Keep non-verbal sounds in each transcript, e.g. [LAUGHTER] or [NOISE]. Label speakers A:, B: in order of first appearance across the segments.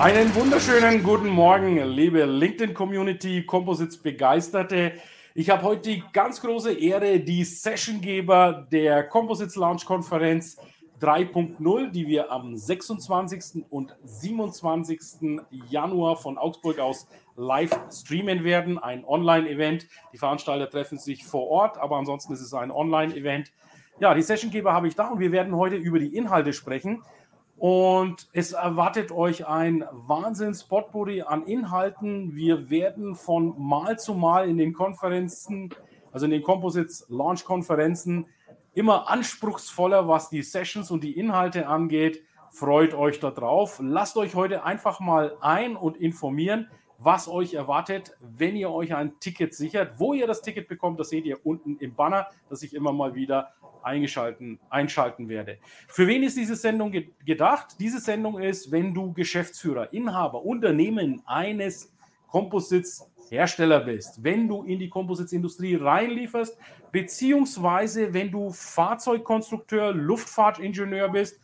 A: Einen wunderschönen guten Morgen, liebe LinkedIn-Community, Composites-Begeisterte. Ich habe heute die ganz große Ehre, die Sessiongeber der Composites Launch Konferenz 3.0, die wir am 26. und 27. Januar von Augsburg aus live streamen werden. Ein Online-Event. Die Veranstalter treffen sich vor Ort, aber ansonsten ist es ein Online-Event. Ja, die Sessiongeber habe ich da und wir werden heute über die Inhalte sprechen. Und es erwartet euch ein Wahnsinns-Potpourri an Inhalten. Wir werden von Mal zu Mal in den Konferenzen, also in den Composites Launch-Konferenzen, immer anspruchsvoller, was die Sessions und die Inhalte angeht. Freut euch darauf. Lasst euch heute einfach mal ein und informieren, was euch erwartet, wenn ihr euch ein Ticket sichert. Wo ihr das Ticket bekommt, das seht ihr unten im Banner, das ich immer mal wieder eingeschalten, einschalten werde. Für wen ist diese Sendung ge gedacht? Diese Sendung ist, wenn du Geschäftsführer, Inhaber, Unternehmen eines Composites Hersteller bist, wenn du in die Composites-Industrie reinlieferst, beziehungsweise wenn du Fahrzeugkonstrukteur, Luftfahrtingenieur bist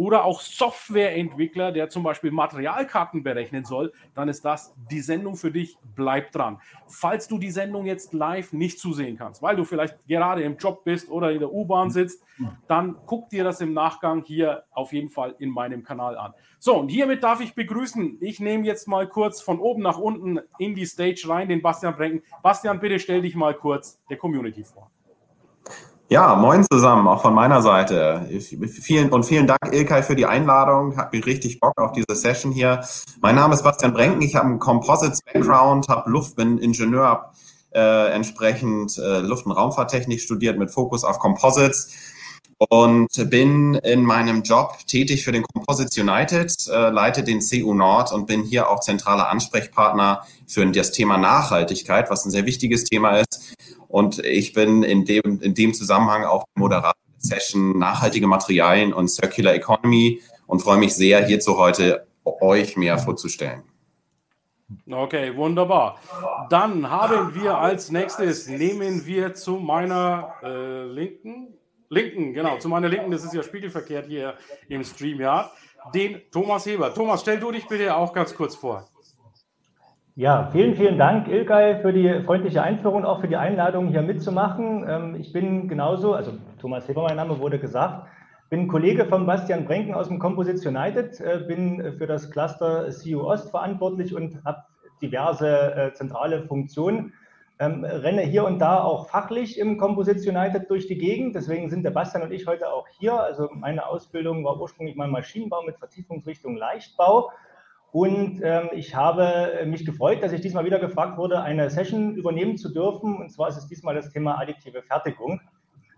A: oder auch Softwareentwickler, der zum Beispiel Materialkarten berechnen soll, dann ist das die Sendung für dich. Bleib dran. Falls du die Sendung jetzt live nicht zusehen kannst, weil du vielleicht gerade im Job bist oder in der U-Bahn sitzt, dann guck dir das im Nachgang hier auf jeden Fall in meinem Kanal an. So, und hiermit darf ich begrüßen. Ich nehme jetzt mal kurz von oben nach unten in die Stage rein den Bastian Brenken. Bastian, bitte stell dich mal kurz der Community vor.
B: Ja, moin zusammen, auch von meiner Seite. Vielen, und vielen Dank, Ilkay, für die Einladung. Hab mich richtig Bock auf diese Session hier. Mein Name ist Bastian Brenken. Ich habe einen Composites-Background, habe Luft, bin Ingenieur, habe äh, entsprechend äh, Luft- und Raumfahrttechnik studiert mit Fokus auf Composites und bin in meinem Job tätig für den Composites United, äh, leite den CU Nord und bin hier auch zentraler Ansprechpartner für das Thema Nachhaltigkeit, was ein sehr wichtiges Thema ist. Und ich bin in dem, in dem Zusammenhang auch Moderator der Session Nachhaltige Materialien und Circular Economy und freue mich sehr, hierzu heute euch mehr vorzustellen.
A: Okay, wunderbar. Dann haben wir als nächstes, nehmen wir zu meiner äh, Linken, Linken, genau, zu meiner Linken, das ist ja spiegelverkehrt hier im Stream, ja, den Thomas Heber. Thomas, stell du dich bitte auch ganz kurz vor.
C: Ja, vielen, vielen Dank, Ilkay, für die freundliche Einführung auch für die Einladung, hier mitzumachen. Ähm, ich bin genauso, also Thomas Heber, mein Name wurde gesagt, bin Kollege von Bastian Brenken aus dem Composites United, äh, bin für das Cluster CU Ost verantwortlich und habe diverse äh, zentrale Funktionen. Ähm, renne hier und da auch fachlich im Composites United durch die Gegend. Deswegen sind der Bastian und ich heute auch hier. Also meine Ausbildung war ursprünglich mal Maschinenbau mit Vertiefungsrichtung Leichtbau. Und ähm, ich habe mich gefreut, dass ich diesmal wieder gefragt wurde, eine Session übernehmen zu dürfen. Und zwar ist es diesmal das Thema additive Fertigung.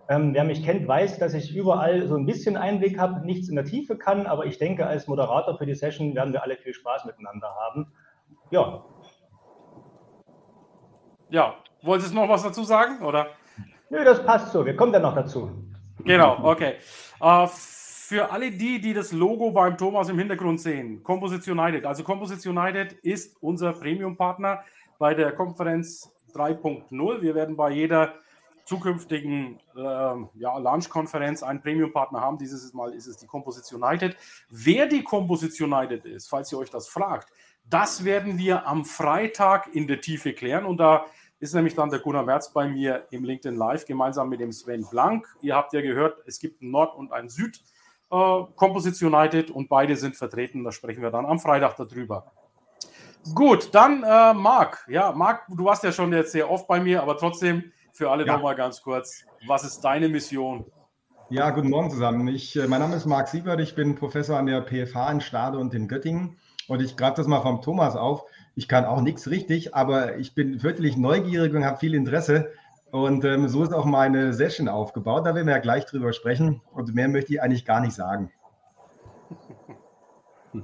C: Ähm, wer mich kennt, weiß, dass ich überall so ein bisschen Einblick habe, nichts in der Tiefe kann. Aber ich denke, als Moderator für die Session werden wir alle viel Spaß miteinander haben. Ja.
A: Ja, wolltest du noch was dazu sagen, oder?
C: Nö, das passt so. Wir kommen dann noch dazu.
A: Genau, okay. Uh, für alle die, die das Logo beim Thomas im Hintergrund sehen, Composites United. Also Composites United ist unser Premium-Partner bei der Konferenz 3.0. Wir werden bei jeder zukünftigen äh, ja, Launch-Konferenz einen Premium-Partner haben. Dieses Mal ist es die Composites United. Wer die Composites United ist, falls ihr euch das fragt, das werden wir am Freitag in der Tiefe klären. Und da ist nämlich dann der Gunnar Merz bei mir im LinkedIn Live gemeinsam mit dem Sven Blank. Ihr habt ja gehört, es gibt ein Nord- und ein Süd- äh, Composites United und beide sind vertreten. Da sprechen wir dann am Freitag darüber. Gut, dann äh, Marc. Ja, Marc, du warst ja schon jetzt sehr oft bei mir, aber trotzdem für alle ja. nochmal ganz kurz. Was ist deine Mission?
D: Ja, guten Morgen zusammen. Ich, äh, mein Name ist Marc Siebert, ich bin Professor an der PFH in Stade und in Göttingen. Und ich greife das mal vom Thomas auf. Ich kann auch nichts richtig, aber ich bin wirklich neugierig und habe viel Interesse. Und ähm, so ist auch meine Session aufgebaut. Da werden wir ja gleich drüber sprechen. Und mehr möchte ich eigentlich gar nicht sagen. [LAUGHS]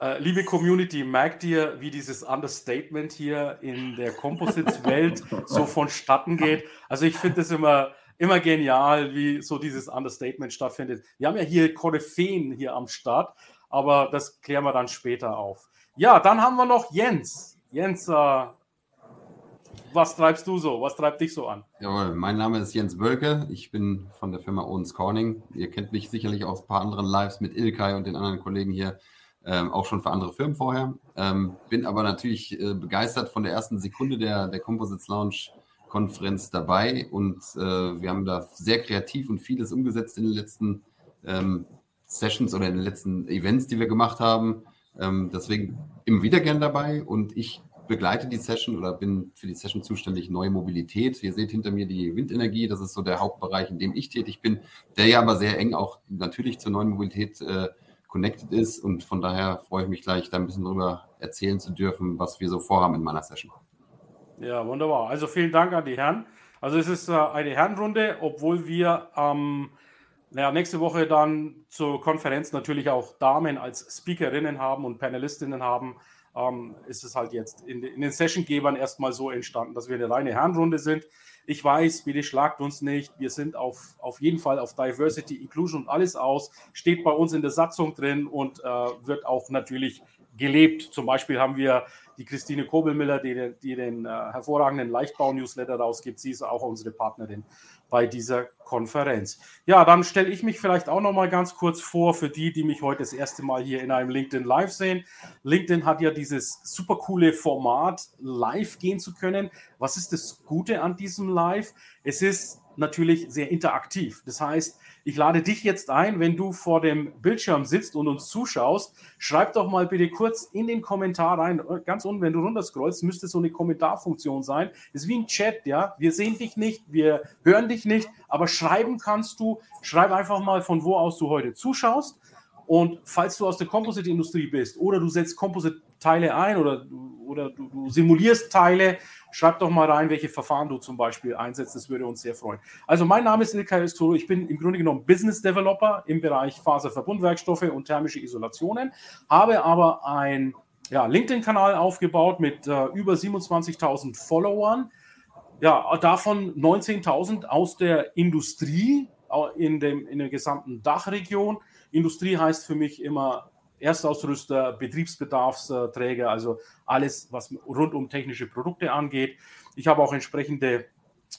A: Äh, liebe Community, merkt ihr, wie dieses Understatement hier in der Composites-Welt so vonstatten geht? Also ich finde es immer, immer genial, wie so dieses Understatement stattfindet. Wir haben ja hier Koryphäen hier am Start, aber das klären wir dann später auf. Ja, dann haben wir noch Jens. Jens, äh, was treibst du so? Was treibt dich so an?
E: Jawohl, mein Name ist Jens Wölke. Ich bin von der Firma Owens Corning. Ihr kennt mich sicherlich aus ein paar anderen Lives mit Ilkay und den anderen Kollegen hier ähm, auch schon für andere Firmen vorher. Ähm, bin aber natürlich äh, begeistert von der ersten Sekunde der, der Composites Lounge Konferenz dabei und äh, wir haben da sehr kreativ und vieles umgesetzt in den letzten ähm, Sessions oder in den letzten Events, die wir gemacht haben. Ähm, deswegen immer wieder gern dabei und ich begleite die Session oder bin für die Session zuständig Neue Mobilität. Ihr seht hinter mir die Windenergie, das ist so der Hauptbereich, in dem ich tätig bin, der ja aber sehr eng auch natürlich zur neuen Mobilität äh, connected ist. Und von daher freue ich mich gleich, da ein bisschen drüber erzählen zu dürfen, was wir so vorhaben in meiner Session.
A: Ja, wunderbar. Also vielen Dank an die Herren. Also es ist äh, eine Herrenrunde, obwohl wir ähm, naja, nächste Woche dann zur Konferenz natürlich auch Damen als Speakerinnen haben und Panelistinnen haben. Ähm, ist es halt jetzt in, in den Sessiongebern erstmal so entstanden, dass wir eine reine Herrenrunde sind. Ich weiß, bitte schlagt uns nicht. Wir sind auf, auf jeden Fall auf Diversity, Inclusion und alles aus. Steht bei uns in der Satzung drin und äh, wird auch natürlich gelebt. Zum Beispiel haben wir die Christine Kobelmiller, die, die den äh, hervorragenden Leichtbau-Newsletter rausgibt. Sie ist auch unsere Partnerin bei dieser Konferenz. Ja, dann stelle ich mich vielleicht auch noch mal ganz kurz vor für die, die mich heute das erste Mal hier in einem LinkedIn Live sehen. LinkedIn hat ja dieses super coole Format, live gehen zu können. Was ist das Gute an diesem Live? Es ist natürlich sehr interaktiv. Das heißt, ich lade dich jetzt ein, wenn du vor dem Bildschirm sitzt und uns zuschaust, schreib doch mal bitte kurz in den Kommentar rein. Ganz unten, wenn du runterscrollst, müsste so eine Kommentarfunktion sein. Das ist wie ein Chat, ja. Wir sehen dich nicht, wir hören dich nicht, aber schreiben kannst du. Schreib einfach mal, von wo aus du heute zuschaust. Und falls du aus der Composite-Industrie bist oder du setzt Composite-Teile ein oder, oder du, du simulierst Teile, Schreib doch mal rein, welche Verfahren du zum Beispiel einsetzt. Das würde uns sehr freuen. Also mein Name ist Ilkay Estoro. Ich bin im Grunde genommen Business Developer im Bereich Faserverbundwerkstoffe und thermische Isolationen, habe aber ein ja, LinkedIn-Kanal aufgebaut mit äh, über 27.000 Followern. Ja, davon 19.000 aus der Industrie in, dem, in der gesamten Dachregion. Industrie heißt für mich immer Erstausrüster, Betriebsbedarfsträger, also alles, was rund um technische Produkte angeht. Ich habe auch entsprechende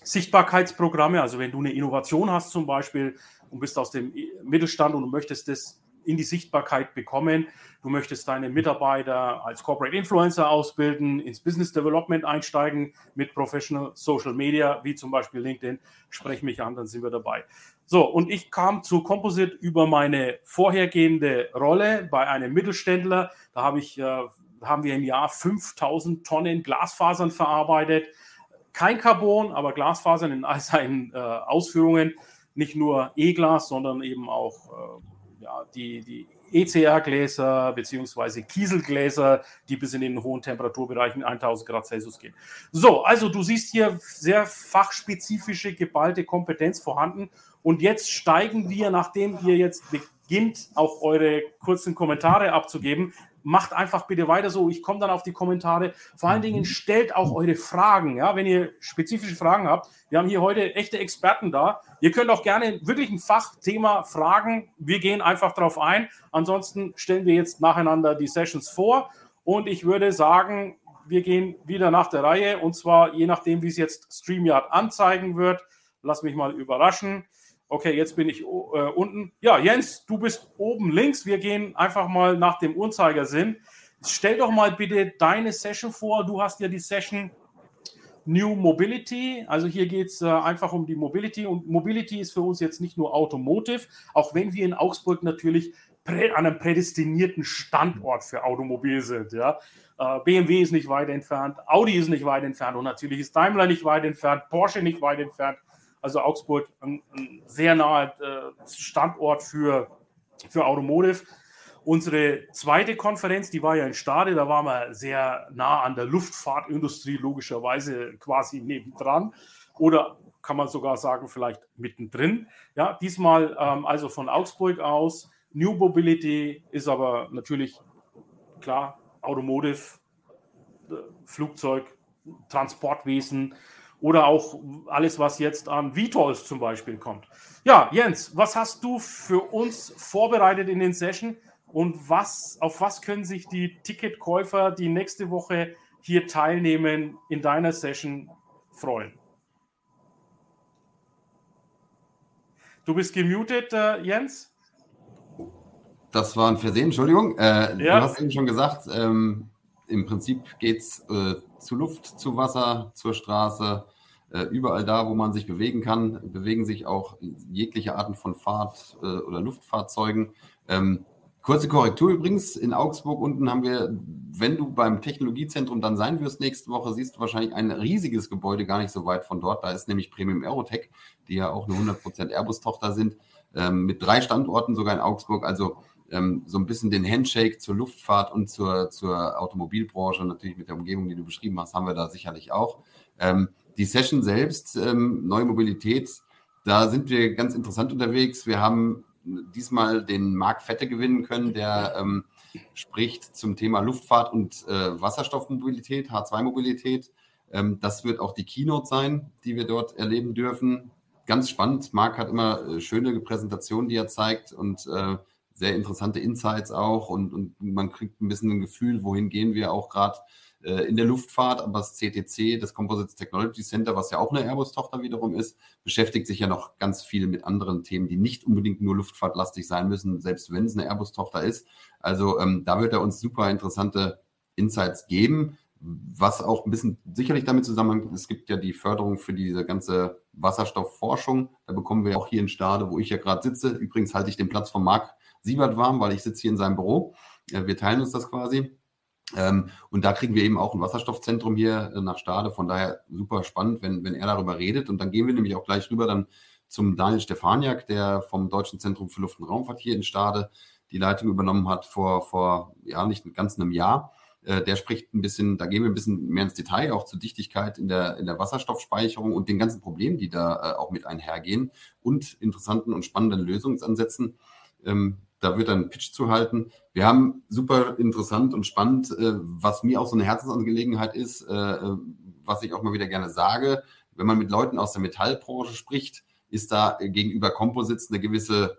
A: Sichtbarkeitsprogramme, also wenn du eine Innovation hast zum Beispiel und bist aus dem Mittelstand und möchtest das in die Sichtbarkeit bekommen. Du möchtest deine Mitarbeiter als Corporate Influencer ausbilden, ins Business Development einsteigen mit Professional Social Media, wie zum Beispiel LinkedIn. Sprech mich an, dann sind wir dabei. So, und ich kam zu Composite über meine vorhergehende Rolle bei einem Mittelständler. Da habe ich, äh, haben wir im Jahr 5000 Tonnen Glasfasern verarbeitet. Kein Carbon, aber Glasfasern in all seinen äh, Ausführungen. Nicht nur E-Glas, sondern eben auch äh, ja, die, die ECR-Gläser bzw. Kieselgläser, die bis in den hohen Temperaturbereichen 1000 Grad Celsius gehen. So, also du siehst hier sehr fachspezifische, geballte Kompetenz vorhanden. Und jetzt steigen wir, nachdem ihr jetzt beginnt, auch eure kurzen Kommentare abzugeben, macht einfach bitte weiter so. Ich komme dann auf die Kommentare. Vor allen Dingen stellt auch eure Fragen, ja, wenn ihr spezifische Fragen habt. Wir haben hier heute echte Experten da. Ihr könnt auch gerne wirklich ein Fachthema fragen. Wir gehen einfach darauf ein. Ansonsten stellen wir jetzt nacheinander die Sessions vor. Und ich würde sagen, wir gehen wieder nach der Reihe. Und zwar je nachdem, wie es jetzt StreamYard anzeigen wird. Lass mich mal überraschen. Okay, jetzt bin ich äh, unten. Ja, Jens, du bist oben links. Wir gehen einfach mal nach dem Uhrzeigersinn. Stell doch mal bitte deine Session vor. Du hast ja die Session New Mobility. Also hier geht es äh, einfach um die Mobility. Und Mobility ist für uns jetzt nicht nur Automotive, auch wenn wir in Augsburg natürlich an einem prädestinierten Standort für Automobil sind. Ja. Äh, BMW ist nicht weit entfernt, Audi ist nicht weit entfernt und natürlich ist Daimler nicht weit entfernt, Porsche nicht weit entfernt. Also Augsburg ein, ein sehr naher äh, Standort für, für Automotive. Unsere zweite Konferenz, die war ja in Stade, da waren wir sehr nah an der Luftfahrtindustrie, logischerweise quasi nebendran. Oder kann man sogar sagen, vielleicht mittendrin. Ja, diesmal ähm, also von Augsburg aus New Mobility ist aber natürlich klar, Automotive, äh, Flugzeug, Transportwesen oder auch alles, was jetzt an VTOLs zum Beispiel kommt. Ja, Jens, was hast du für uns vorbereitet in den Session und was, auf was können sich die Ticketkäufer, die nächste Woche hier teilnehmen, in deiner Session freuen? Du bist gemutet, äh, Jens?
E: Das war ein Versehen, Entschuldigung. Äh, ja. Du hast eben schon gesagt, ähm, im Prinzip geht es äh, zu Luft, zu Wasser, zur Straße, überall da, wo man sich bewegen kann, bewegen sich auch jegliche Arten von Fahrt- äh, oder Luftfahrzeugen. Ähm, kurze Korrektur übrigens, in Augsburg unten haben wir, wenn du beim Technologiezentrum dann sein wirst nächste Woche, siehst du wahrscheinlich ein riesiges Gebäude gar nicht so weit von dort. Da ist nämlich Premium Aerotech, die ja auch eine 100% Airbus-Tochter sind, ähm, mit drei Standorten sogar in Augsburg. Also ähm, so ein bisschen den Handshake zur Luftfahrt und zur, zur Automobilbranche, natürlich mit der Umgebung, die du beschrieben hast, haben wir da sicherlich auch. Ähm, die Session selbst, ähm, Neue Mobilität, da sind wir ganz interessant unterwegs. Wir haben diesmal den Marc Fette gewinnen können, der ähm, spricht zum Thema Luftfahrt und äh, Wasserstoffmobilität, H2-Mobilität. Ähm, das wird auch die Keynote sein, die wir dort erleben dürfen. Ganz spannend. Marc hat immer äh, schöne Präsentationen, die er zeigt und äh, sehr interessante Insights auch. Und, und man kriegt ein bisschen ein Gefühl, wohin gehen wir auch gerade in der Luftfahrt, aber das CTC, das Composites Technology Center, was ja auch eine Airbus-Tochter wiederum ist, beschäftigt sich ja noch ganz viel mit anderen Themen, die nicht unbedingt nur luftfahrtlastig sein müssen, selbst wenn es eine Airbus-Tochter ist. Also ähm, da wird er uns super interessante Insights geben, was auch ein bisschen sicherlich damit zusammenhängt. Es gibt ja die Förderung für diese ganze Wasserstoffforschung. Da bekommen wir auch hier in Stade, wo ich ja gerade sitze. Übrigens halte ich den Platz von Marc Siebert warm, weil ich sitze hier in seinem Büro. Wir teilen uns das quasi. Ähm, und da kriegen wir eben auch ein Wasserstoffzentrum hier äh, nach Stade. Von daher super spannend, wenn, wenn er darüber redet. Und dann gehen wir nämlich auch gleich rüber dann zum Daniel Stefaniak, der vom Deutschen Zentrum für Luft- und Raumfahrt hier in Stade die Leitung übernommen hat vor, vor ja, nicht ganz einem Jahr. Äh, der spricht ein bisschen, da gehen wir ein bisschen mehr ins Detail, auch zur Dichtigkeit in der, in der Wasserstoffspeicherung und den ganzen Problemen, die da äh, auch mit einhergehen und interessanten und spannenden Lösungsansätzen. Da wird dann ein Pitch zu halten. Wir haben super interessant und spannend, äh, was mir auch so eine Herzensangelegenheit ist, äh, äh, was ich auch mal wieder gerne sage. Wenn man mit Leuten aus der Metallbranche spricht, ist da gegenüber Composites eine gewisse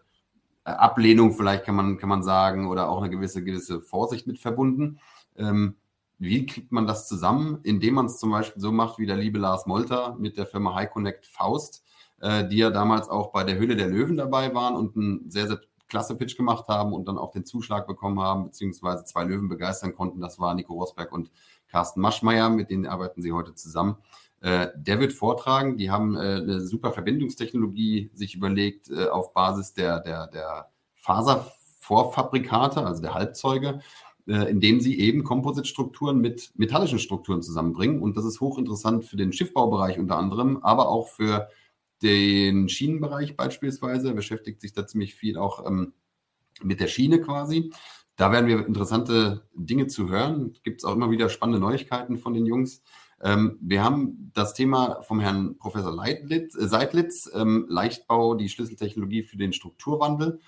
E: äh, Ablehnung, vielleicht kann man, kann man sagen, oder auch eine gewisse, gewisse Vorsicht mit verbunden. Ähm, wie kriegt man das zusammen? Indem man es zum Beispiel so macht, wie der liebe Lars Molter mit der Firma High Connect Faust, äh, die ja damals auch bei der Höhle der Löwen dabei waren und ein sehr, sehr klasse Pitch gemacht haben und dann auch den Zuschlag bekommen haben, beziehungsweise zwei Löwen begeistern konnten. Das war Nico Rosberg und Carsten Maschmeyer, mit denen arbeiten sie heute zusammen. Äh, der wird vortragen. Die haben äh, eine super Verbindungstechnologie sich überlegt äh, auf Basis der, der, der Faservorfabrikate, also der Halbzeuge, äh, indem sie eben Composite-Strukturen mit metallischen Strukturen zusammenbringen. Und das ist hochinteressant für den Schiffbaubereich unter anderem, aber auch für den Schienenbereich beispielsweise, beschäftigt sich da ziemlich viel auch ähm, mit der Schiene quasi. Da werden wir interessante Dinge zu hören. Gibt es auch immer wieder spannende Neuigkeiten von den Jungs. Ähm, wir haben das Thema vom Herrn Professor Leitlitz, äh, Seidlitz, ähm, Leichtbau, die Schlüsseltechnologie für den Strukturwandel.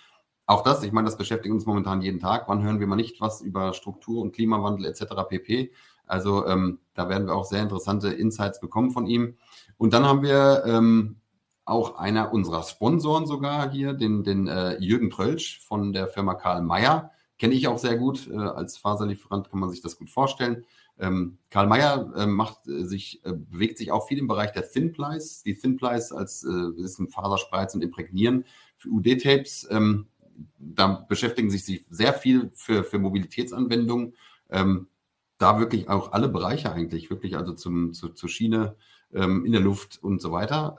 E: Auch das, ich meine, das beschäftigt uns momentan jeden Tag. Wann hören wir mal nicht was über Struktur- und Klimawandel etc. pp. Also ähm, da werden wir auch sehr interessante Insights bekommen von ihm. Und dann haben wir ähm, auch einer unserer Sponsoren sogar hier, den, den äh, Jürgen Trölsch von der Firma Karl Mayer. Kenne ich auch sehr gut. Äh, als Faserlieferant kann man sich das gut vorstellen. Ähm, Karl Mayer äh, macht äh, sich, äh, bewegt sich auch viel im Bereich der Thin Plies. Die Thin Plies als äh, ist ein Faserspreiz und Imprägnieren für UD-Tapes. Ähm, da beschäftigen sich sie sehr viel für, für Mobilitätsanwendungen. Ähm, da wirklich auch alle Bereiche eigentlich, wirklich also zum, zu, zur Schiene ähm, in der Luft und so weiter.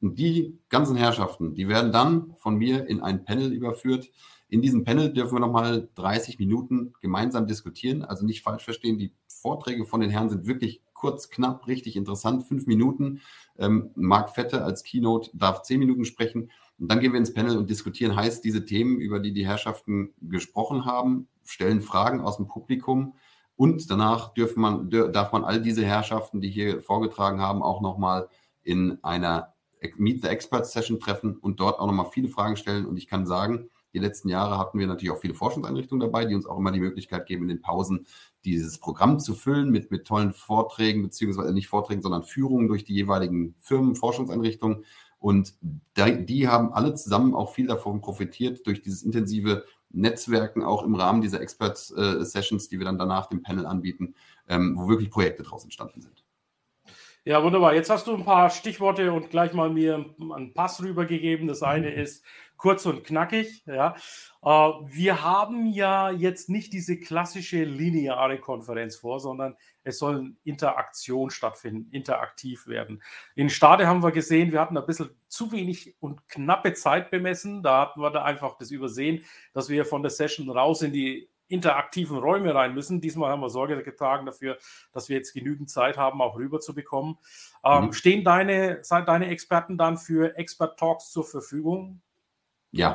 E: Und die ganzen Herrschaften, die werden dann von mir in ein Panel überführt. In diesem Panel dürfen wir nochmal 30 Minuten gemeinsam diskutieren. Also nicht falsch verstehen, die Vorträge von den Herren sind wirklich kurz, knapp, richtig interessant. Fünf Minuten. Ähm, Marc Fette als Keynote darf zehn Minuten sprechen. Und dann gehen wir ins Panel und diskutieren heißt diese Themen, über die die Herrschaften gesprochen haben, stellen Fragen aus dem Publikum. Und danach man, darf man all diese Herrschaften, die hier vorgetragen haben, auch nochmal in einer Meet the Experts Session treffen und dort auch nochmal viele Fragen stellen. Und ich kann sagen, Die letzten Jahre hatten wir natürlich auch viele Forschungseinrichtungen dabei, die uns auch immer die Möglichkeit geben, in den Pausen dieses Programm zu füllen mit, mit tollen Vorträgen, beziehungsweise nicht Vorträgen, sondern Führungen durch die jeweiligen Firmen, Forschungseinrichtungen. Und die haben alle zusammen auch viel davon profitiert durch dieses intensive Netzwerken, auch im Rahmen dieser Expert-Sessions, die wir dann danach dem Panel anbieten, ähm, wo wirklich Projekte daraus entstanden sind.
A: Ja, wunderbar. Jetzt hast du ein paar Stichworte und gleich mal mir einen Pass rübergegeben. Das eine mhm. ist kurz und knackig. Ja. Äh, wir haben ja jetzt nicht diese klassische lineare Konferenz vor, sondern es soll Interaktion stattfinden, interaktiv werden. In Stade haben wir gesehen, wir hatten ein bisschen zu wenig und knappe Zeit bemessen. Da hatten wir da einfach das übersehen, dass wir von der Session raus in die interaktiven Räume rein müssen. Diesmal haben wir Sorge getragen dafür, dass wir jetzt genügend Zeit haben, auch rüber zu bekommen. Ähm, mhm. Stehen deine, deine Experten dann für Expert Talks zur Verfügung?
E: Ja,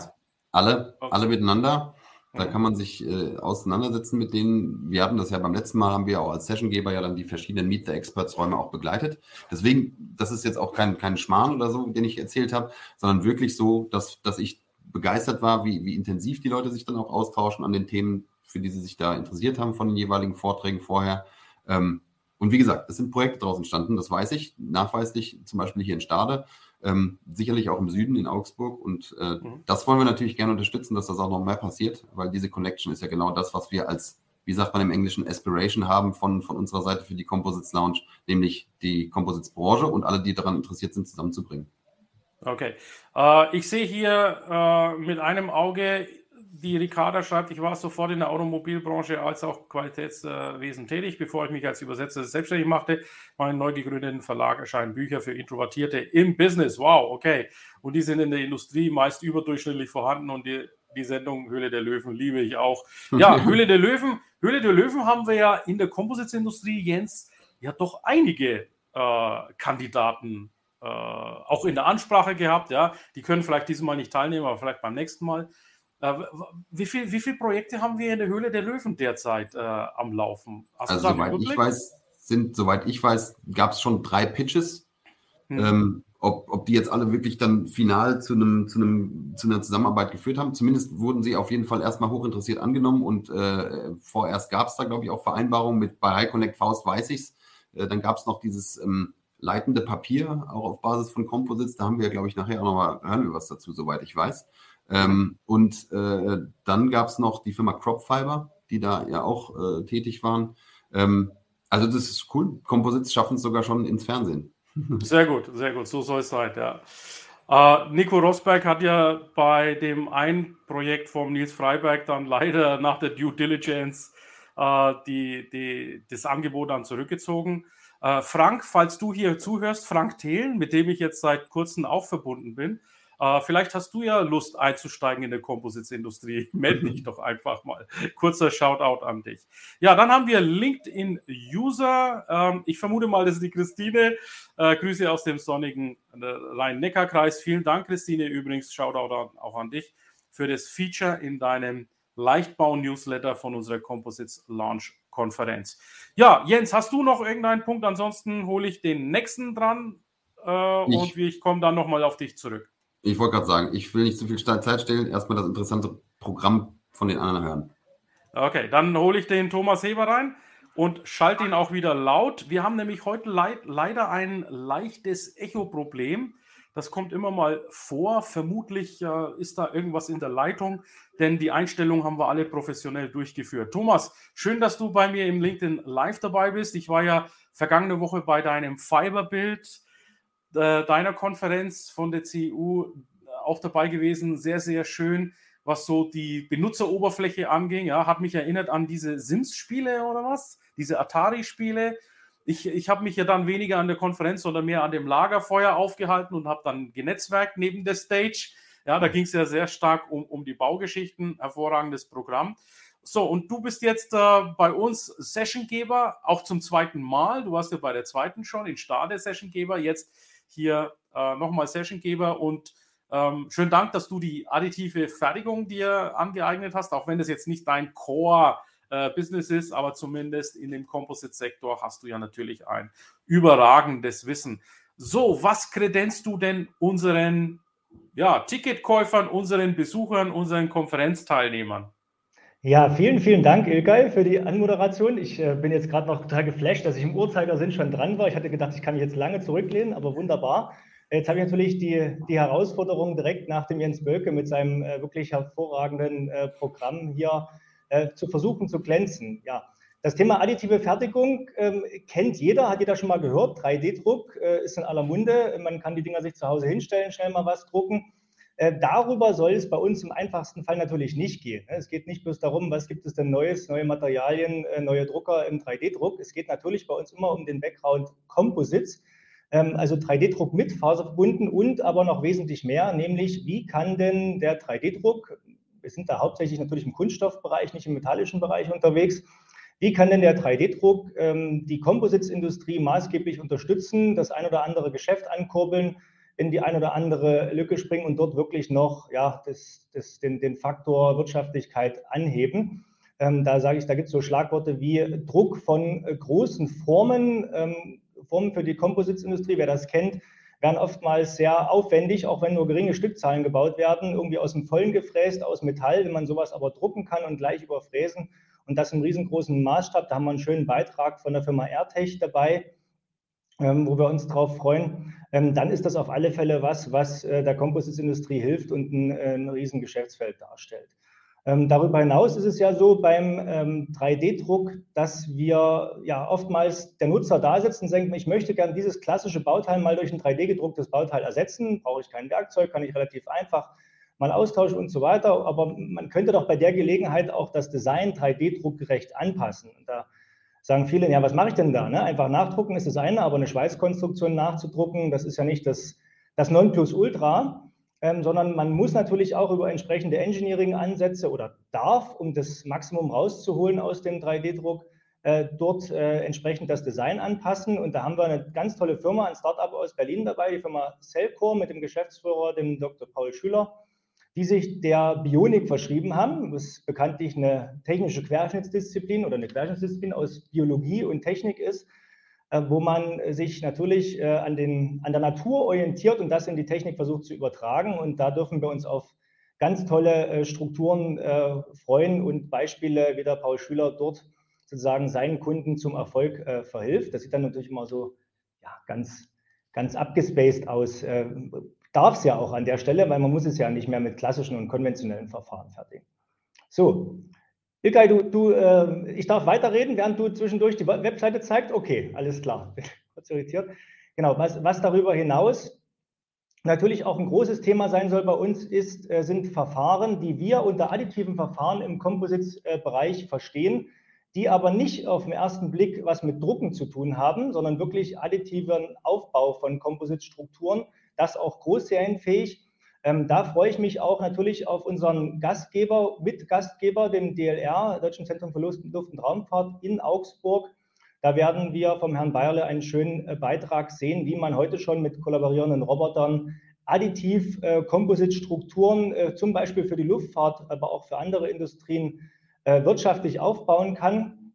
E: alle, okay. alle miteinander. Da kann man sich äh, auseinandersetzen mit denen. Wir hatten das ja beim letzten Mal, haben wir auch als Sessiongeber ja dann die verschiedenen Meet the Experts Räume auch begleitet. Deswegen, das ist jetzt auch kein, kein Schmarrn oder so, den ich erzählt habe, sondern wirklich so, dass, dass ich begeistert war, wie, wie intensiv die Leute sich dann auch austauschen an den Themen, für die sie sich da interessiert haben von den jeweiligen Vorträgen vorher. Ähm, und wie gesagt, es sind Projekte daraus entstanden, das weiß ich, nachweislich, zum Beispiel hier in Stade, ähm, sicherlich auch im Süden in Augsburg. Und äh, mhm. das wollen wir natürlich gerne unterstützen, dass das auch noch mehr passiert, weil diese Connection ist ja genau das, was wir als, wie sagt man im Englischen, Aspiration haben von, von unserer Seite für die Composites Lounge, nämlich die Composites Branche und alle, die daran interessiert sind, zusammenzubringen.
A: Okay. Äh, ich sehe hier äh, mit einem Auge die Ricarda schreibt, ich war sofort in der Automobilbranche als auch Qualitätswesen tätig, bevor ich mich als Übersetzer selbstständig machte. Mein neu gegründeten Verlag erscheinen Bücher für Introvertierte im Business. Wow, okay. Und die sind in der Industrie meist überdurchschnittlich vorhanden und die, die Sendung Höhle der Löwen liebe ich auch. [LAUGHS] Ja, Höhle der Löwen, Höhle der Löwen haben wir ja in der Composites-Industrie, Jens, ja doch einige äh, Kandidaten äh, auch in der Ansprache gehabt. Ja, die können vielleicht dieses Mal nicht teilnehmen, aber vielleicht beim nächsten Mal. Äh, wie, viel, wie viele Projekte haben wir in der Höhle der Löwen derzeit äh, am Laufen?
E: Hast also, soweit ich weiß, sind, soweit ich weiß, gab es schon drei Pitches. Hm. Ähm, ob, ob die jetzt alle wirklich dann final zu, einem, zu, einem, zu einer Zusammenarbeit geführt haben. Zumindest wurden sie auf jeden Fall erstmal hochinteressiert angenommen und äh, vorerst gab es da, glaube ich, auch Vereinbarungen mit bei High Connect Faust, weiß ich es. Äh, dann gab es noch dieses ähm, leitende Papier, auch auf Basis von Composites. Da haben wir, glaube ich, nachher auch nochmal, hören wir was dazu, soweit ich weiß. Ähm, und äh, dann gab es noch die Firma Cropfiber, die da ja auch äh, tätig waren. Ähm, also das ist cool. Composites schaffen es sogar schon ins Fernsehen. [LAUGHS]
A: Sehr gut, sehr gut. So soll es sein, ja. Uh, Nico Rosberg hat ja bei dem einen Projekt vom Nils Freiberg dann leider nach der Due Diligence uh, die, die, das Angebot dann zurückgezogen. Uh, Frank, falls du hier zuhörst, Frank Thelen, mit dem ich jetzt seit kurzem auch verbunden bin, Uh, vielleicht hast du ja Lust einzusteigen in der Composites-Industrie. [LAUGHS] Melde dich doch einfach mal. Kurzer Shoutout an dich. Ja, dann haben wir LinkedIn-User. Ähm, ich vermute mal, das ist die Christine. Äh, Grüße aus dem sonnigen äh, Rhein-Neckar-Kreis. Vielen Dank, Christine. Übrigens, Shoutout an, auch an dich für das Feature in deinem Leichtbau-Newsletter von unserer Composites Launch Konferenz. Ja, Jens, hast du noch irgendeinen Punkt? Ansonsten hole ich den nächsten dran äh, und ich komme dann nochmal auf dich zurück.
E: Ich wollte gerade sagen, ich will nicht zu viel Zeit stellen, erstmal das interessante Programm von den anderen hören.
A: Okay, dann hole ich den Thomas Heber rein und schalte ihn auch wieder laut. Wir haben nämlich heute leid, leider ein leichtes Echo-Problem. Das kommt immer mal vor. Vermutlich äh, ist da irgendwas in der Leitung, denn die Einstellungen haben wir alle professionell durchgeführt. Thomas, schön, dass du bei mir im LinkedIn Live dabei bist. Ich war ja vergangene Woche bei deinem Fiber-Bild deiner Konferenz von der CEU äh, auch dabei gewesen. Sehr, sehr schön, was so die Benutzeroberfläche anging. Ja, hat mich erinnert an diese Sims-Spiele oder was? Diese Atari-Spiele. Ich, ich habe mich ja dann weniger an der Konferenz, sondern mehr an dem Lagerfeuer aufgehalten und habe dann genetzwerkt neben der Stage. Ja, da ging es ja sehr stark um, um die Baugeschichten. Hervorragendes Programm. So, und du bist jetzt äh, bei uns Sessiongeber, auch zum zweiten Mal. Du warst ja bei der zweiten schon in Stade Sessiongeber. Jetzt hier äh, nochmal Sessiongeber und ähm, schönen Dank, dass du die additive Fertigung dir angeeignet hast, auch wenn das jetzt nicht dein Core-Business äh, ist, aber zumindest in dem Composite-Sektor hast du ja natürlich ein überragendes Wissen. So, was kredenzt du denn unseren ja, Ticketkäufern, unseren Besuchern, unseren Konferenzteilnehmern.
C: Ja, vielen, vielen Dank, Ilkay, für die Anmoderation. Ich äh, bin jetzt gerade noch total geflasht, dass ich im Uhrzeigersinn schon dran war. Ich hatte gedacht, ich kann mich jetzt lange zurücklehnen, aber wunderbar. Jetzt habe ich natürlich die, die Herausforderung direkt nach dem Jens Bölke mit seinem äh, wirklich hervorragenden äh, Programm hier äh, zu versuchen zu glänzen. Ja, das Thema additive Fertigung ähm, kennt jeder, hat jeder schon mal gehört. 3D-Druck äh, ist in aller Munde. Man kann die Dinger sich zu Hause hinstellen, schnell mal was drucken. Äh, darüber soll es bei uns im einfachsten Fall natürlich nicht gehen. Ne? Es geht nicht bloß darum, was gibt es denn Neues, neue Materialien, äh, neue Drucker im 3D-Druck. Es geht natürlich bei uns immer um den Background Composites, ähm, also 3D-Druck mit Faser verbunden und aber noch wesentlich mehr, nämlich wie kann denn der 3D-Druck, wir sind da hauptsächlich natürlich im Kunststoffbereich, nicht im metallischen Bereich unterwegs, wie kann denn der 3D-Druck ähm, die Composites-Industrie maßgeblich unterstützen, das ein oder andere Geschäft ankurbeln, in die ein oder andere Lücke springen und dort wirklich noch ja, das, das, den, den Faktor Wirtschaftlichkeit anheben. Ähm, da sage ich, da gibt es so Schlagworte wie Druck von äh, großen Formen, ähm, Formen für die Composites-Industrie. Wer das kennt, werden oftmals sehr aufwendig, auch wenn nur geringe Stückzahlen gebaut werden, irgendwie aus dem Vollen gefräst, aus Metall, wenn man sowas aber drucken kann und gleich überfräsen und das im riesengroßen Maßstab. Da haben wir einen schönen Beitrag von der Firma AirTech dabei, ähm, wo wir uns drauf freuen, ähm, dann ist das auf alle Fälle was, was äh, der Composites-Industrie hilft und ein, äh, ein riesen Geschäftsfeld darstellt. Ähm, darüber hinaus ist es ja so beim ähm, 3D-Druck, dass wir ja oftmals der Nutzer da sitzt und denkt, ich möchte gerne dieses klassische Bauteil mal durch ein 3D-gedrucktes Bauteil ersetzen, brauche ich kein Werkzeug, kann ich relativ einfach mal austauschen und so weiter. Aber man könnte doch bei der Gelegenheit auch das Design 3D-druckgerecht anpassen. Und da sagen viele, ja, was mache ich denn da? Ne? Einfach nachdrucken ist das eine, aber eine Schweißkonstruktion nachzudrucken, das ist ja nicht das, das Nonplusultra, ähm, sondern man muss natürlich auch über entsprechende Engineering-Ansätze oder darf, um das Maximum rauszuholen aus dem 3D-Druck, äh, dort äh, entsprechend das Design anpassen. Und da haben wir eine ganz tolle Firma, ein Startup aus Berlin dabei, die Firma Cellcore mit dem Geschäftsführer, dem Dr. Paul Schüler die sich der Bionik verschrieben haben. Das ist bekanntlich eine technische Querschnittsdisziplin oder eine Querschnittsdisziplin aus Biologie und Technik ist, äh, wo man sich natürlich äh, an, den, an der Natur orientiert und das in die Technik versucht zu übertragen. Und da dürfen wir uns auf ganz tolle äh, Strukturen freuen und Beispiele, wie der Paul Schüler dort sozusagen seinen Kunden zum Erfolg verhilft. Das sieht dann natürlich immer so ja, ganz, ganz abgespaced aus darf es ja auch an der Stelle, weil man muss es ja nicht mehr mit klassischen und konventionellen Verfahren fertigen. So, Ilkay, du, du, äh, ich darf weiterreden, während du zwischendurch die Webseite zeigst. Okay, alles klar. [LAUGHS] Kurz irritiert. Genau, was, was darüber hinaus natürlich auch ein großes Thema sein soll bei uns, ist, äh, sind Verfahren, die wir unter additiven Verfahren im Composites-Bereich verstehen, die aber nicht auf den ersten Blick was mit Drucken zu tun haben, sondern wirklich additiven Aufbau von Composite-Strukturen, das auch großserienfähig. Ähm, da freue ich mich auch natürlich auf unseren Gastgeber, Mitgastgeber, dem DLR, Deutschen Zentrum für Luft, und Raumfahrt in Augsburg. Da werden wir vom Herrn Bayerle einen schönen äh, Beitrag sehen, wie man heute schon mit kollaborierenden Robotern additiv äh, Composite-Strukturen, äh, zum Beispiel für die Luftfahrt, aber auch für andere Industrien, äh, wirtschaftlich aufbauen kann.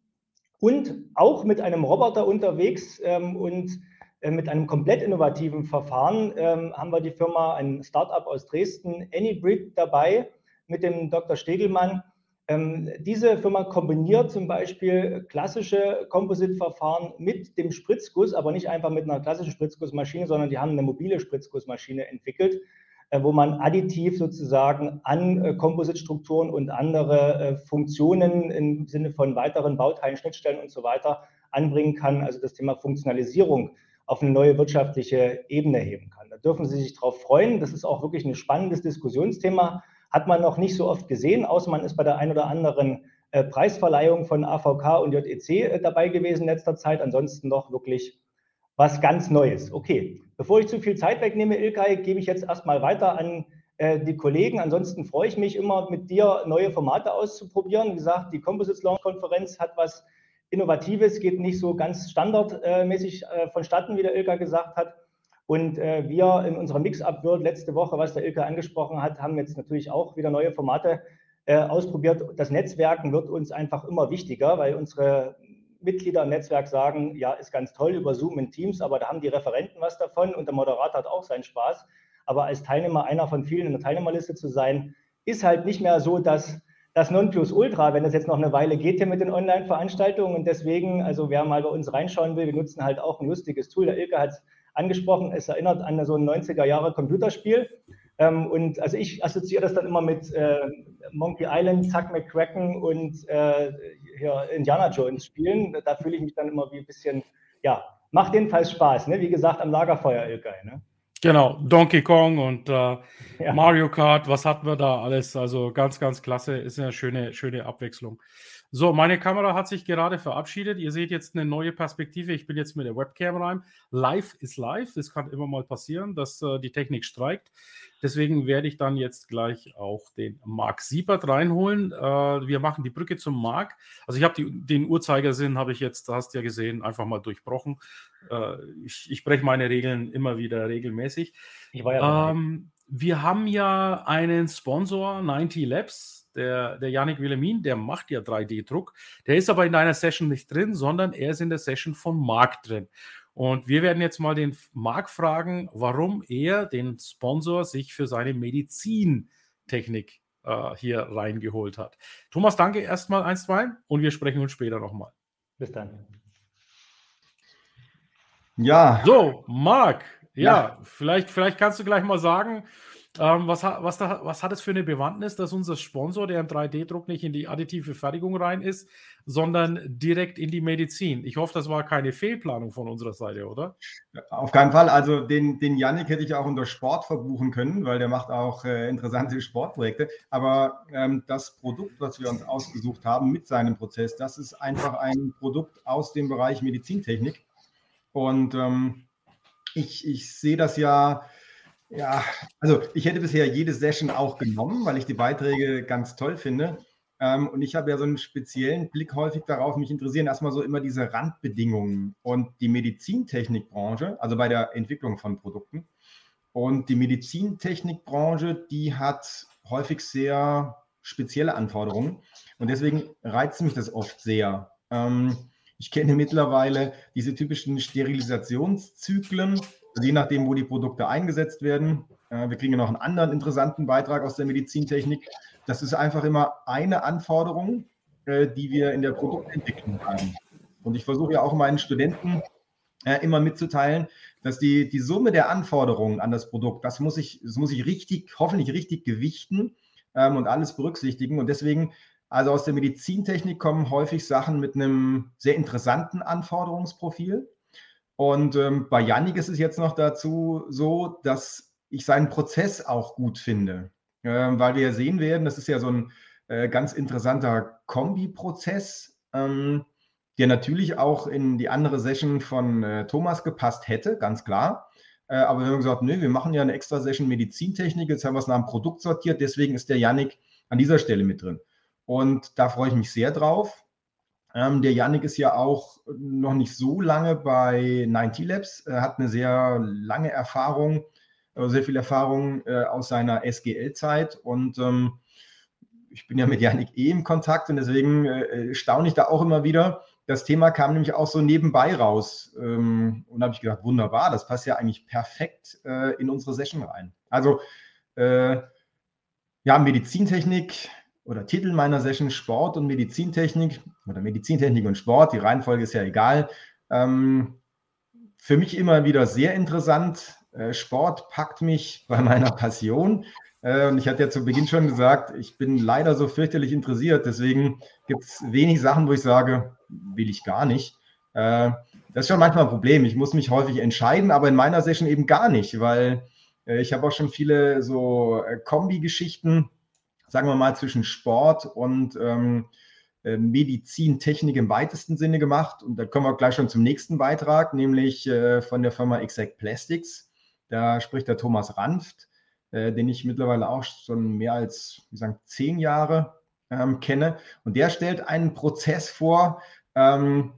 C: Und auch mit einem Roboter unterwegs ähm, und mit einem komplett innovativen Verfahren ähm, haben wir die Firma, ein Startup aus Dresden, AnyBrit, dabei mit dem Dr. Stegelmann. Ähm, diese Firma kombiniert zum Beispiel klassische Composite-Verfahren mit dem Spritzguss, aber nicht einfach mit einer klassischen Spritzgussmaschine, sondern die haben eine mobile Spritzgussmaschine entwickelt, äh, wo man additiv sozusagen an äh, Composite-Strukturen und andere äh, Funktionen im Sinne von weiteren Bauteilen, Schnittstellen und so weiter anbringen kann. Also das Thema Funktionalisierung auf eine neue wirtschaftliche Ebene heben kann. Da dürfen Sie sich darauf freuen. Das ist auch wirklich ein spannendes Diskussionsthema. Hat man noch nicht so oft gesehen, außer man ist bei der einen oder anderen äh, Preisverleihung von AVK und JEC äh, dabei gewesen in letzter Zeit. Ansonsten noch wirklich was ganz Neues. Okay, bevor ich zu viel Zeit wegnehme, Ilkay, gebe ich jetzt erstmal weiter an äh, die Kollegen. Ansonsten freue ich mich immer, mit dir neue Formate auszuprobieren. Wie gesagt, die Composites Launch Konferenz hat was Innovatives geht nicht so ganz standardmäßig äh, vonstatten, wie der Ilka gesagt hat. Und äh, wir in unserer Mix-Up World letzte Woche, was der Ilka angesprochen hat, haben jetzt natürlich auch wieder neue Formate äh, ausprobiert. Das Netzwerken wird uns einfach immer wichtiger, weil unsere Mitglieder im Netzwerk sagen, ja, ist ganz toll über Zoom in Teams, aber da haben die Referenten was davon und der Moderator hat auch seinen Spaß. aber als Teilnehmer einer von vielen in der Teilnehmerliste zu sein, ist halt nicht mehr so, dass das Nonplusultra, wenn das jetzt noch eine Weile geht hier mit den Online-Veranstaltungen. Und deswegen, also wer mal bei uns reinschauen will, wir nutzen halt auch ein lustiges Tool. Der Ilke hat es angesprochen, es erinnert an so ein 90er Jahre Computerspiel. Ähm, und also ich assoziiere das dann immer mit äh, Monkey Island, Zack McCracken und äh, hier Indiana Jones Spielen. Da fühle ich mich dann immer wie ein bisschen, ja, macht jedenfalls Spaß. Ne? Wie gesagt, am Lagerfeuer, Ilke. Ne?
A: Genau, Donkey Kong und äh, ja. Mario Kart, was hatten wir da alles? Also ganz, ganz klasse, ist eine schöne, schöne Abwechslung. So, meine Kamera hat sich gerade verabschiedet. Ihr seht jetzt eine neue Perspektive. Ich bin jetzt mit der Webcam rein. Live ist live. Das kann immer mal passieren, dass äh, die Technik streikt. Deswegen werde ich dann jetzt gleich auch den Marc Siebert reinholen. Äh, wir machen die Brücke zum Marc. Also ich habe den Uhrzeigersinn, habe ich jetzt, hast du ja gesehen, einfach mal durchbrochen. Äh, ich, ich breche meine Regeln immer wieder regelmäßig. Ja ähm, wir haben ja einen Sponsor, 90 Labs, der, der Yannick Willemin, der macht ja 3D-Druck. Der ist aber in deiner Session nicht drin, sondern er ist in der Session von Marc drin. Und wir werden jetzt mal den Marc fragen, warum er den Sponsor sich für seine Medizintechnik äh, hier reingeholt hat. Thomas, danke erstmal eins, zwei und wir sprechen uns später nochmal.
C: Bis dann.
A: Ja. So, Marc, ja, ja, Vielleicht, vielleicht kannst du gleich mal sagen, ähm, was, was, da, was hat es für eine Bewandtnis, dass unser Sponsor, der im 3D-Druck nicht in die additive Fertigung rein ist, sondern direkt in die Medizin? Ich hoffe, das war keine Fehlplanung von unserer Seite, oder?
D: Auf keinen Fall. Also den, den Yannick hätte ich auch unter Sport verbuchen können, weil der macht auch äh, interessante Sportprojekte. Aber ähm, das Produkt, was wir uns ausgesucht haben mit seinem Prozess, das ist einfach ein Produkt aus dem Bereich Medizintechnik. Und ähm, ich, ich sehe das ja ja, also ich hätte bisher jede Session auch genommen, weil ich die Beiträge ganz toll finde. Ähm, und ich habe ja so einen speziellen Blick häufig darauf, mich interessieren erstmal so immer diese Randbedingungen und die Medizintechnikbranche, also bei der Entwicklung von Produkten. Und die Medizintechnikbranche, die hat häufig sehr spezielle Anforderungen. Und deswegen reizt mich das oft sehr. Ähm, ich kenne mittlerweile diese typischen Sterilisationszyklen also je nachdem, wo die Produkte eingesetzt werden. Äh, wir kriegen noch einen anderen interessanten Beitrag aus der Medizintechnik. Das ist einfach immer eine Anforderung, äh, die wir in der Produktentwicklung haben. Und ich versuche ja auch meinen Studenten äh, immer mitzuteilen, dass die, die Summe der Anforderungen an das Produkt, das muss ich, das muss ich richtig, hoffentlich richtig gewichten ähm, und alles berücksichtigen. Und deswegen, also aus der Medizintechnik kommen häufig Sachen mit einem sehr interessanten Anforderungsprofil. Und ähm, bei Yannick ist es jetzt noch dazu so, dass ich seinen Prozess auch gut finde, äh, weil wir sehen werden, das ist ja so ein äh, ganz interessanter Kombi-Prozess, ähm, der natürlich auch in die andere Session von äh, Thomas gepasst hätte, ganz klar. Äh, aber wir haben gesagt, nö, wir machen ja eine extra Session Medizintechnik, jetzt haben wir es nach dem Produkt sortiert, deswegen ist der Yannick an dieser Stelle mit drin. Und da freue ich mich sehr drauf. Ähm, der Yannick ist ja auch noch nicht so lange bei 90 Labs, er hat eine sehr lange Erfahrung, äh, sehr viel Erfahrung äh, aus seiner SGL-Zeit und ähm, ich bin ja mit Yannick eh im Kontakt und deswegen äh, staune ich da auch immer wieder. Das Thema kam nämlich auch so nebenbei raus ähm, und habe ich gedacht, wunderbar, das passt ja eigentlich perfekt äh, in unsere Session rein. Also äh, ja, Medizintechnik, oder Titel meiner Session Sport und Medizintechnik oder Medizintechnik und Sport. Die Reihenfolge ist ja egal. Ähm, für mich immer wieder sehr interessant. Äh, Sport packt mich bei meiner Passion. Äh, und ich hatte ja zu Beginn schon gesagt, ich bin leider so fürchterlich interessiert. Deswegen gibt es wenig Sachen, wo ich sage, will ich gar nicht. Äh, das ist schon manchmal ein Problem. Ich muss mich häufig entscheiden, aber in meiner Session eben gar nicht, weil äh, ich habe auch schon viele so äh, Kombi-Geschichten sagen wir mal, zwischen Sport und ähm, äh, Medizintechnik im weitesten Sinne gemacht. Und da kommen wir gleich schon zum nächsten Beitrag, nämlich äh, von der Firma Exact Plastics. Da spricht der Thomas Ranft, äh, den ich mittlerweile auch schon mehr als wie sagen, zehn Jahre ähm, kenne. Und der stellt einen Prozess vor, ähm,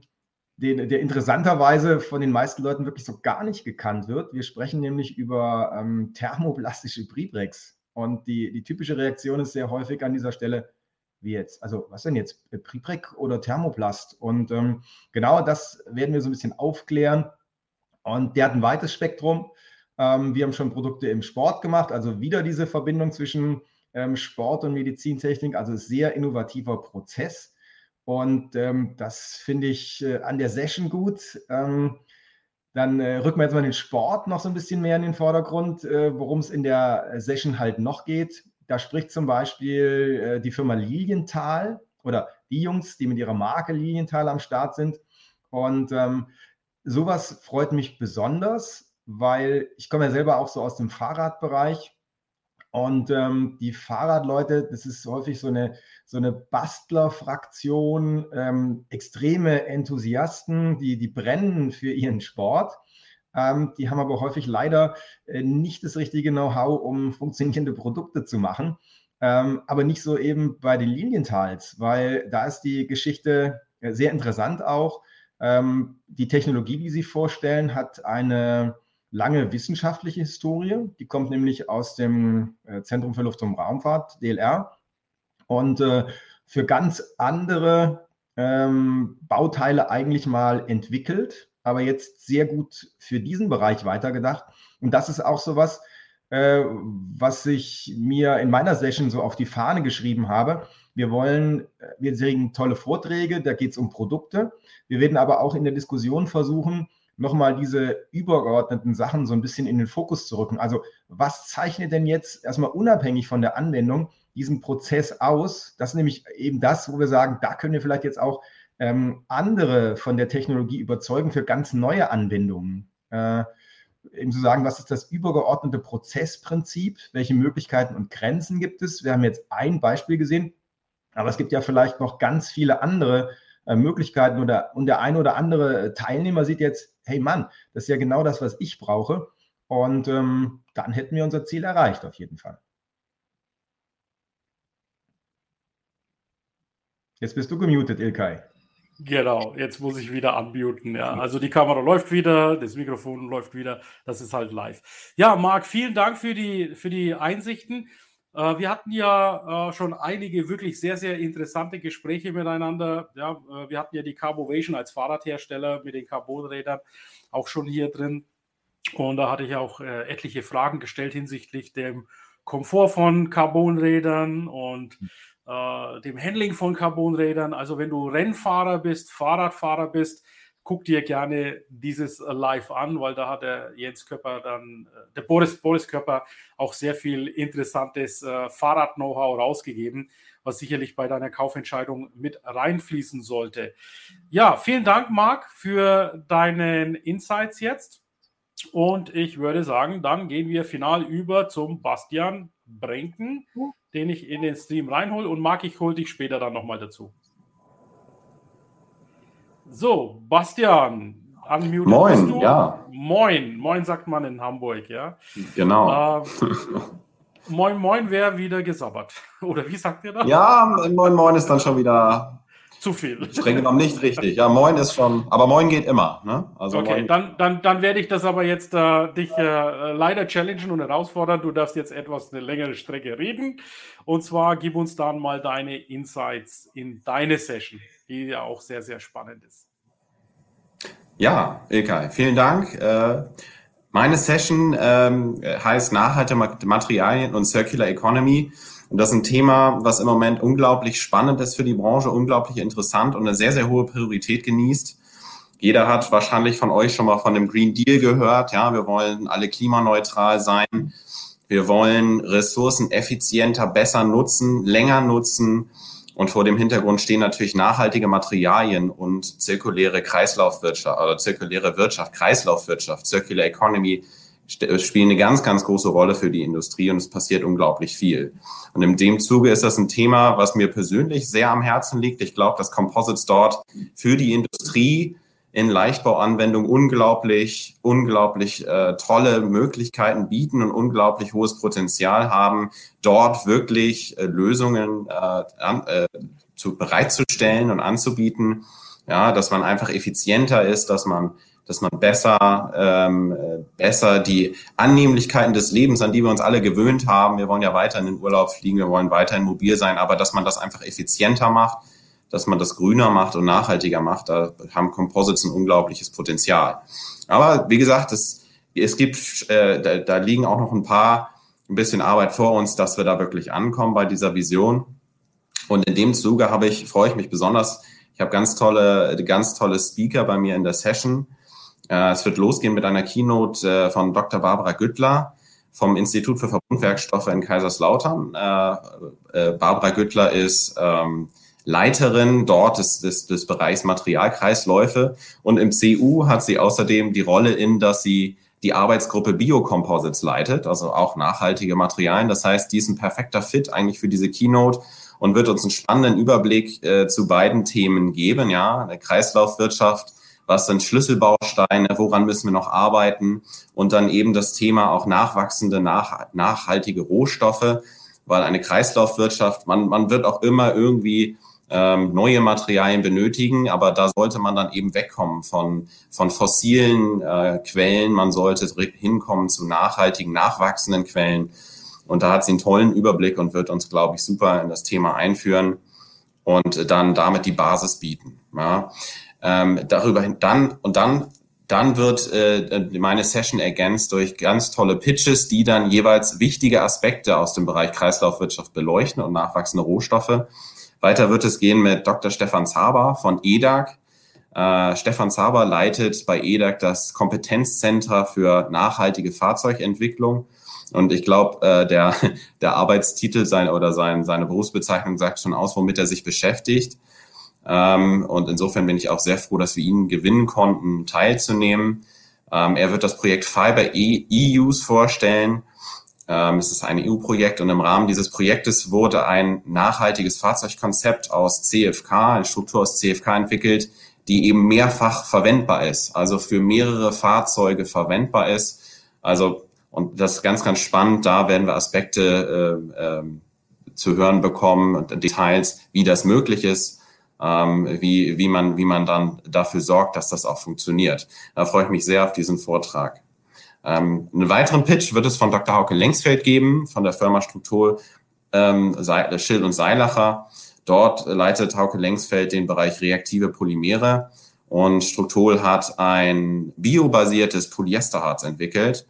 D: den, der interessanterweise von den meisten Leuten wirklich so gar nicht gekannt wird. Wir sprechen nämlich über ähm, thermoplastische Pribrex. Und die, die typische Reaktion ist sehr häufig an dieser Stelle, wie jetzt? Also was denn jetzt? Priprek oder Thermoplast? Und ähm, genau das werden wir so ein bisschen aufklären. Und der hat ein weites Spektrum. Ähm, wir haben schon Produkte im Sport gemacht, also wieder diese Verbindung zwischen ähm, Sport und Medizintechnik, also sehr innovativer Prozess. Und ähm, das finde ich äh, an der Session gut. Dann äh, rücken wir jetzt mal den Sport noch so ein bisschen mehr in den Vordergrund, äh, worum es in der Session halt noch geht. Da spricht zum Beispiel äh, die Firma Lilienthal oder die Jungs, die mit ihrer Marke Lilienthal am Start sind. Und ähm, sowas freut mich besonders, weil ich komme ja selber auch so aus dem Fahrradbereich. Und ähm, die Fahrradleute, das ist häufig so eine, so eine Bastlerfraktion, ähm, extreme Enthusiasten, die, die brennen für ihren Sport. Ähm, die haben aber häufig leider äh, nicht das richtige Know-how, um funktionierende Produkte zu machen. Ähm, aber nicht so eben bei den Linientals, weil da ist die Geschichte äh, sehr interessant auch. Ähm, die Technologie, die Sie vorstellen, hat eine lange wissenschaftliche Historie. Die kommt nämlich aus dem äh, Zentrum für Luft- und Raumfahrt, DLR. Und äh, für ganz andere ähm, Bauteile eigentlich mal entwickelt, aber jetzt sehr gut für diesen Bereich weitergedacht. Und das ist auch so was, äh, was ich mir in meiner Session so auf die Fahne geschrieben habe. Wir wollen, äh, wir kriegen tolle Vorträge, da geht es um Produkte. Wir werden aber auch in der Diskussion versuchen, nochmal diese übergeordneten Sachen so ein bisschen in den Fokus zu rücken. Also was zeichnet denn jetzt erstmal unabhängig von der Anwendung diesen Prozess aus? Das ist nämlich eben das, wo wir sagen, da können wir vielleicht jetzt auch ähm, andere von der Technologie überzeugen für ganz neue Anwendungen. Äh, eben zu sagen, was ist das übergeordnete Prozessprinzip? Welche Möglichkeiten und Grenzen gibt es? Wir haben jetzt ein Beispiel gesehen, aber es gibt ja vielleicht noch ganz viele andere äh, Möglichkeiten oder und der eine oder andere Teilnehmer sieht jetzt, hey Mann, das ist ja genau das, was ich brauche. Und ähm, dann hätten wir unser Ziel erreicht, auf jeden Fall. Jetzt bist du gemutet, Ilkay.
A: Genau, jetzt muss ich wieder unmuten. Ja. Also die Kamera läuft wieder, das Mikrofon läuft wieder, das ist halt live. Ja, Marc, vielen Dank für die, für die Einsichten. Äh, wir hatten ja äh, schon einige wirklich sehr, sehr interessante Gespräche miteinander. Ja, äh, wir hatten ja die Carbovation als Fahrradhersteller mit den Carbonrädern auch schon hier drin. Und da hatte ich auch etliche Fragen gestellt hinsichtlich dem Komfort von Carbonrädern und hm. dem Handling von Carbonrädern. Also wenn du Rennfahrer bist, Fahrradfahrer bist, guck dir gerne dieses äh, Live an, weil da hat der Jens Köpper dann, äh, der Boris, Boris Köpper auch sehr viel interessantes äh, Fahrrad-Know-how rausgegeben, was sicherlich bei deiner Kaufentscheidung mit reinfließen sollte. Ja, vielen Dank, Marc, für deinen Insights jetzt. Und ich würde sagen, dann gehen wir final über zum Bastian Brenken, den ich in den Stream reinhole. Und Marc, ich hole dich später dann nochmal dazu. So, Bastian,
B: unmuted Moin, ja.
A: Moin, moin sagt man in Hamburg, ja.
B: Genau.
A: Äh, [LAUGHS] moin, moin wäre wieder gesabbert. [LAUGHS] Oder wie sagt ihr das?
B: Ja, moin, moin ist dann schon wieder
A: zu viel.
B: Streng genommen nicht richtig. Ja, moin ist schon, aber moin geht immer. Ne?
A: Also okay, moin. dann, dann, dann werde ich das aber jetzt äh, dich äh, leider challengen und herausfordern. Du darfst jetzt etwas eine längere Strecke reden. Und zwar gib uns dann mal deine Insights in deine Session die ja auch sehr, sehr spannend ist.
B: Ja, Ilkay, vielen Dank. Äh, meine Session ähm, heißt Nachhaltige Materialien und Circular Economy. Und das ist ein Thema, was im Moment unglaublich spannend ist für die Branche, unglaublich interessant und eine sehr, sehr hohe Priorität genießt. Jeder hat wahrscheinlich von euch schon mal von dem Green Deal gehört. Ja, wir wollen alle klimaneutral sein. Wir wollen Ressourcen effizienter, besser nutzen, länger nutzen. Und vor dem Hintergrund stehen natürlich nachhaltige Materialien und zirkuläre Kreislaufwirtschaft oder zirkuläre Wirtschaft, Kreislaufwirtschaft, Circular Economy spielen eine ganz, ganz große Rolle für die Industrie und es passiert unglaublich viel. Und in dem Zuge ist das ein Thema, was mir persönlich sehr am Herzen liegt. Ich glaube, dass Composites dort für die Industrie in Leichtbauanwendungen unglaublich, unglaublich äh, tolle Möglichkeiten bieten und unglaublich hohes Potenzial haben, dort wirklich äh, Lösungen äh, an, äh, zu, bereitzustellen und anzubieten. Ja, dass man einfach effizienter ist, dass man dass man besser, ähm, äh, besser die Annehmlichkeiten des Lebens, an die wir uns alle gewöhnt haben, wir wollen ja weiter in den Urlaub fliegen, wir wollen weiterhin mobil sein, aber dass man das einfach effizienter macht, dass man das grüner macht und nachhaltiger macht. Da haben Composites ein unglaubliches Potenzial. Aber wie gesagt, das es gibt, äh, da, da liegen auch noch ein paar, ein bisschen Arbeit vor uns, dass wir da wirklich ankommen bei dieser Vision. Und in dem Zuge habe ich, freue ich mich besonders, ich habe ganz tolle, ganz tolle Speaker bei mir in der Session. Äh, es wird losgehen mit einer Keynote äh, von Dr. Barbara Güttler vom Institut für Verbundwerkstoffe in Kaiserslautern. Äh, Barbara Güttler ist ähm, Leiterin dort des, des, des Bereichs Materialkreisläufe und im CU hat sie außerdem die Rolle in, dass sie die Arbeitsgruppe Biocomposites leitet, also auch nachhaltige Materialien. Das heißt, die ist ein perfekter Fit eigentlich für diese Keynote und wird uns einen spannenden Überblick äh, zu beiden Themen geben. Ja, eine Kreislaufwirtschaft, was sind Schlüsselbausteine, woran müssen wir noch arbeiten und dann eben das Thema auch nachwachsende, nach, nachhaltige Rohstoffe, weil eine Kreislaufwirtschaft, man, man wird auch immer irgendwie ähm, neue Materialien benötigen, aber da sollte man dann eben wegkommen von, von fossilen äh, Quellen. Man sollte hinkommen zu nachhaltigen, nachwachsenden Quellen. Und da hat sie einen tollen Überblick und wird uns, glaube ich, super in das Thema einführen und dann damit die Basis bieten. Ja. Ähm, darüber hin, dann und dann dann wird äh, meine Session ergänzt durch ganz tolle Pitches, die dann jeweils wichtige Aspekte aus dem Bereich Kreislaufwirtschaft beleuchten und nachwachsende Rohstoffe. Weiter wird es gehen mit Dr. Stefan Zaber von EDAG. Äh, Stefan Zaber leitet bei EDAG das Kompetenzzentrum für nachhaltige Fahrzeugentwicklung. Und ich glaube, äh, der, [LAUGHS] der Arbeitstitel sein oder sein, seine Berufsbezeichnung sagt schon aus, womit er sich beschäftigt. Ähm, und insofern bin ich auch sehr froh, dass wir ihn gewinnen konnten, teilzunehmen. Ähm, er wird das Projekt Fiber E-Use vorstellen ähm, es ist ein EU-Projekt und im Rahmen dieses Projektes wurde ein nachhaltiges Fahrzeugkonzept aus CFK, eine Struktur aus CFK entwickelt, die eben mehrfach verwendbar ist, also für mehrere Fahrzeuge verwendbar ist. Also, und das ist ganz, ganz spannend, da werden wir Aspekte äh, äh, zu hören bekommen und Details, wie das möglich ist, ähm, wie, wie, man, wie man dann dafür sorgt, dass das auch funktioniert. Da freue ich mich sehr auf diesen Vortrag. Ähm, einen weiteren Pitch wird es von Dr. Hauke Lengsfeld geben, von der Firma Struktur ähm, Schill und Seilacher. Dort leitet Hauke Lengsfeld den Bereich reaktive Polymere und Struktur hat ein biobasiertes Polyesterharz entwickelt.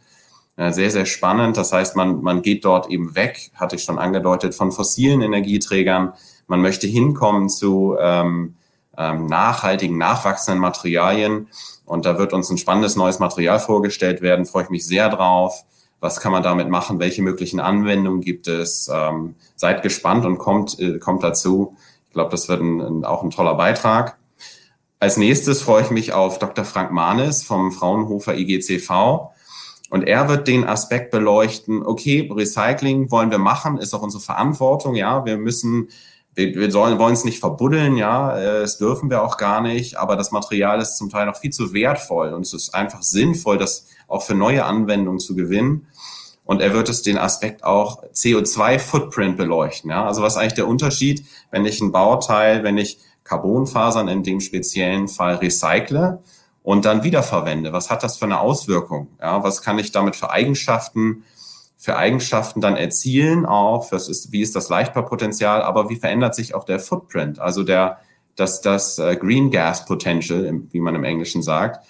B: Äh, sehr, sehr spannend. Das heißt, man, man geht dort eben weg, hatte ich schon angedeutet, von fossilen Energieträgern. Man möchte hinkommen zu ähm, ähm, nachhaltigen, nachwachsenden Materialien. Und da wird uns ein spannendes neues Material vorgestellt werden. Freue ich mich sehr drauf. Was kann man damit machen? Welche möglichen Anwendungen gibt es? Ähm, seid gespannt und kommt, äh, kommt dazu. Ich glaube, das wird ein, ein, auch ein toller Beitrag. Als nächstes freue ich mich auf Dr. Frank Mahnes vom Fraunhofer IGCV. Und er wird den Aspekt beleuchten, okay, Recycling wollen wir machen, ist auch unsere Verantwortung, ja, wir müssen wir, wir sollen, wollen es nicht verbuddeln, ja, äh, es dürfen wir auch gar nicht, aber das Material ist zum Teil noch viel zu wertvoll und es ist einfach sinnvoll, das auch für neue Anwendungen zu gewinnen. Und er wird es den Aspekt auch CO2-Footprint beleuchten. Ja? Also was ist eigentlich der Unterschied, wenn ich ein Bauteil, wenn ich Carbonfasern in dem speziellen Fall recycle und dann wiederverwende? Was hat das für eine Auswirkung? Ja? Was kann ich damit für Eigenschaften für Eigenschaften dann erzielen, auch was ist, wie ist das Leichtbaupotenzial, aber wie verändert sich auch der Footprint, also der, das, das äh, Green Gas Potential, wie man im Englischen sagt.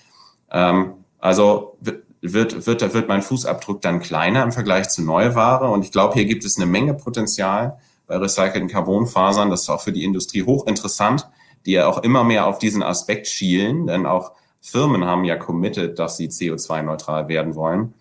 B: Ähm, also wird, wird, wird mein Fußabdruck dann kleiner im Vergleich zu Neuware und ich glaube, hier gibt es eine Menge Potenzial bei recycelten Carbonfasern. Das ist auch für die Industrie hochinteressant, die ja auch immer mehr auf diesen Aspekt schielen, denn auch Firmen haben ja committed, dass sie CO2-neutral werden wollen.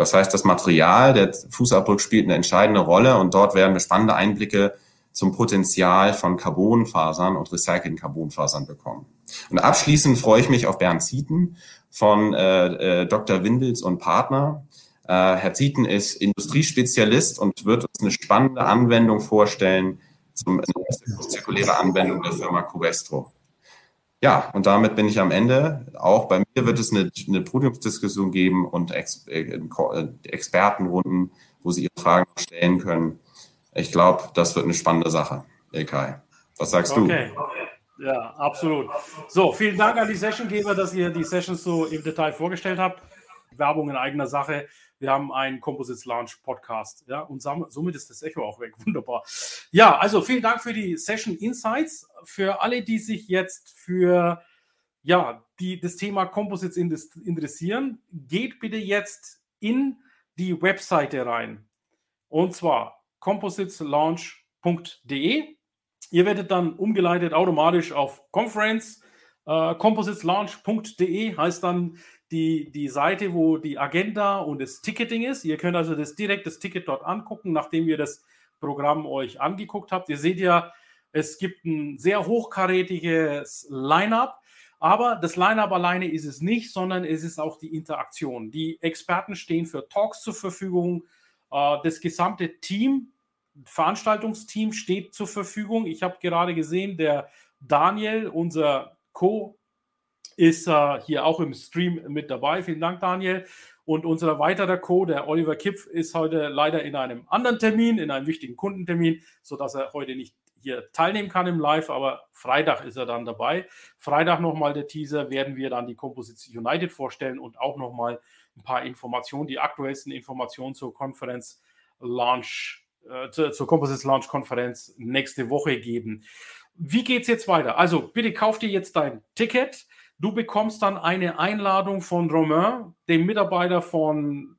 B: Das heißt, das Material, der Fußabdruck spielt eine entscheidende Rolle und dort werden wir spannende Einblicke zum Potenzial von Carbonfasern und recycelten Carbonfasern bekommen. Und abschließend freue ich mich auf Bernd Zieten von äh, äh, Dr. Windels und Partner. Äh, Herr Zieten ist Industriespezialist und wird uns eine spannende Anwendung vorstellen, zum, eine zirkuläre Anwendung der Firma Covestro. Ja, und damit bin ich am Ende. Auch bei mir wird es eine, eine Podiumsdiskussion geben und Ex äh, äh, Expertenrunden, wo Sie Ihre Fragen stellen können. Ich glaube, das wird eine spannende Sache, Ilkay. Was sagst okay.
A: du? Ja, absolut. So, vielen Dank an die Sessiongeber, dass ihr die Sessions so im Detail vorgestellt habt. Werbung in eigener Sache. Wir haben einen Composites Launch Podcast. Ja, und somit ist das Echo auch weg. [LAUGHS] Wunderbar. Ja, also vielen Dank für die Session Insights. Für alle, die sich jetzt für ja, die das Thema Composites interessieren, geht bitte jetzt in die Webseite rein. Und zwar compositeslaunch.de. Ihr werdet dann umgeleitet automatisch auf Conference. Äh, compositeslaunch.de heißt dann die, die Seite, wo die Agenda und das Ticketing ist. Ihr könnt also das direkt das Ticket dort angucken, nachdem ihr das Programm euch angeguckt habt. Ihr seht ja, es gibt ein sehr hochkarätiges Line-up. Aber das Line-up alleine ist es nicht, sondern es ist auch die Interaktion. Die Experten stehen für Talks zur Verfügung. Äh, das gesamte Team, Veranstaltungsteam steht zur Verfügung. Ich habe gerade gesehen, der Daniel, unser Co, ist äh, hier auch im Stream mit dabei. Vielen Dank, Daniel. Und unser weiterer Co, der Oliver Kipf, ist heute leider in einem anderen Termin, in einem wichtigen Kundentermin, sodass er heute nicht hier teilnehmen kann im Live, aber Freitag ist er dann dabei. Freitag nochmal der Teaser, werden wir dann die Composites United vorstellen und auch nochmal ein paar Informationen, die aktuellsten Informationen zur Konferenz Launch, äh, zur, Composites Launch Konferenz nächste Woche geben. Wie geht es jetzt weiter? Also bitte kauf dir jetzt dein Ticket. Du bekommst dann eine Einladung von Romain, dem Mitarbeiter von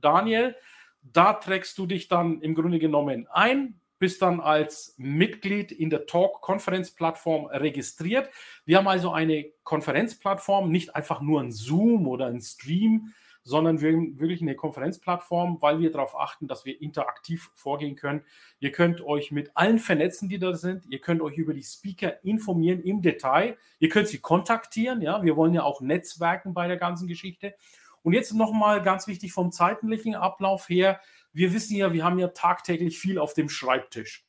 A: Daniel. Da trägst du dich dann im Grunde genommen ein bist dann als Mitglied in der Talk-Konferenzplattform registriert. Wir haben also eine Konferenzplattform, nicht einfach nur ein Zoom oder ein Stream, sondern wirklich eine Konferenzplattform, weil wir darauf achten, dass wir interaktiv vorgehen können. Ihr könnt euch mit allen vernetzen, die da sind. Ihr könnt euch über die Speaker informieren im Detail. Ihr könnt sie kontaktieren. Ja, wir wollen ja auch netzwerken bei der ganzen Geschichte. Und jetzt nochmal ganz wichtig vom zeitlichen Ablauf her wir wissen ja, wir haben ja tagtäglich viel auf dem Schreibtisch.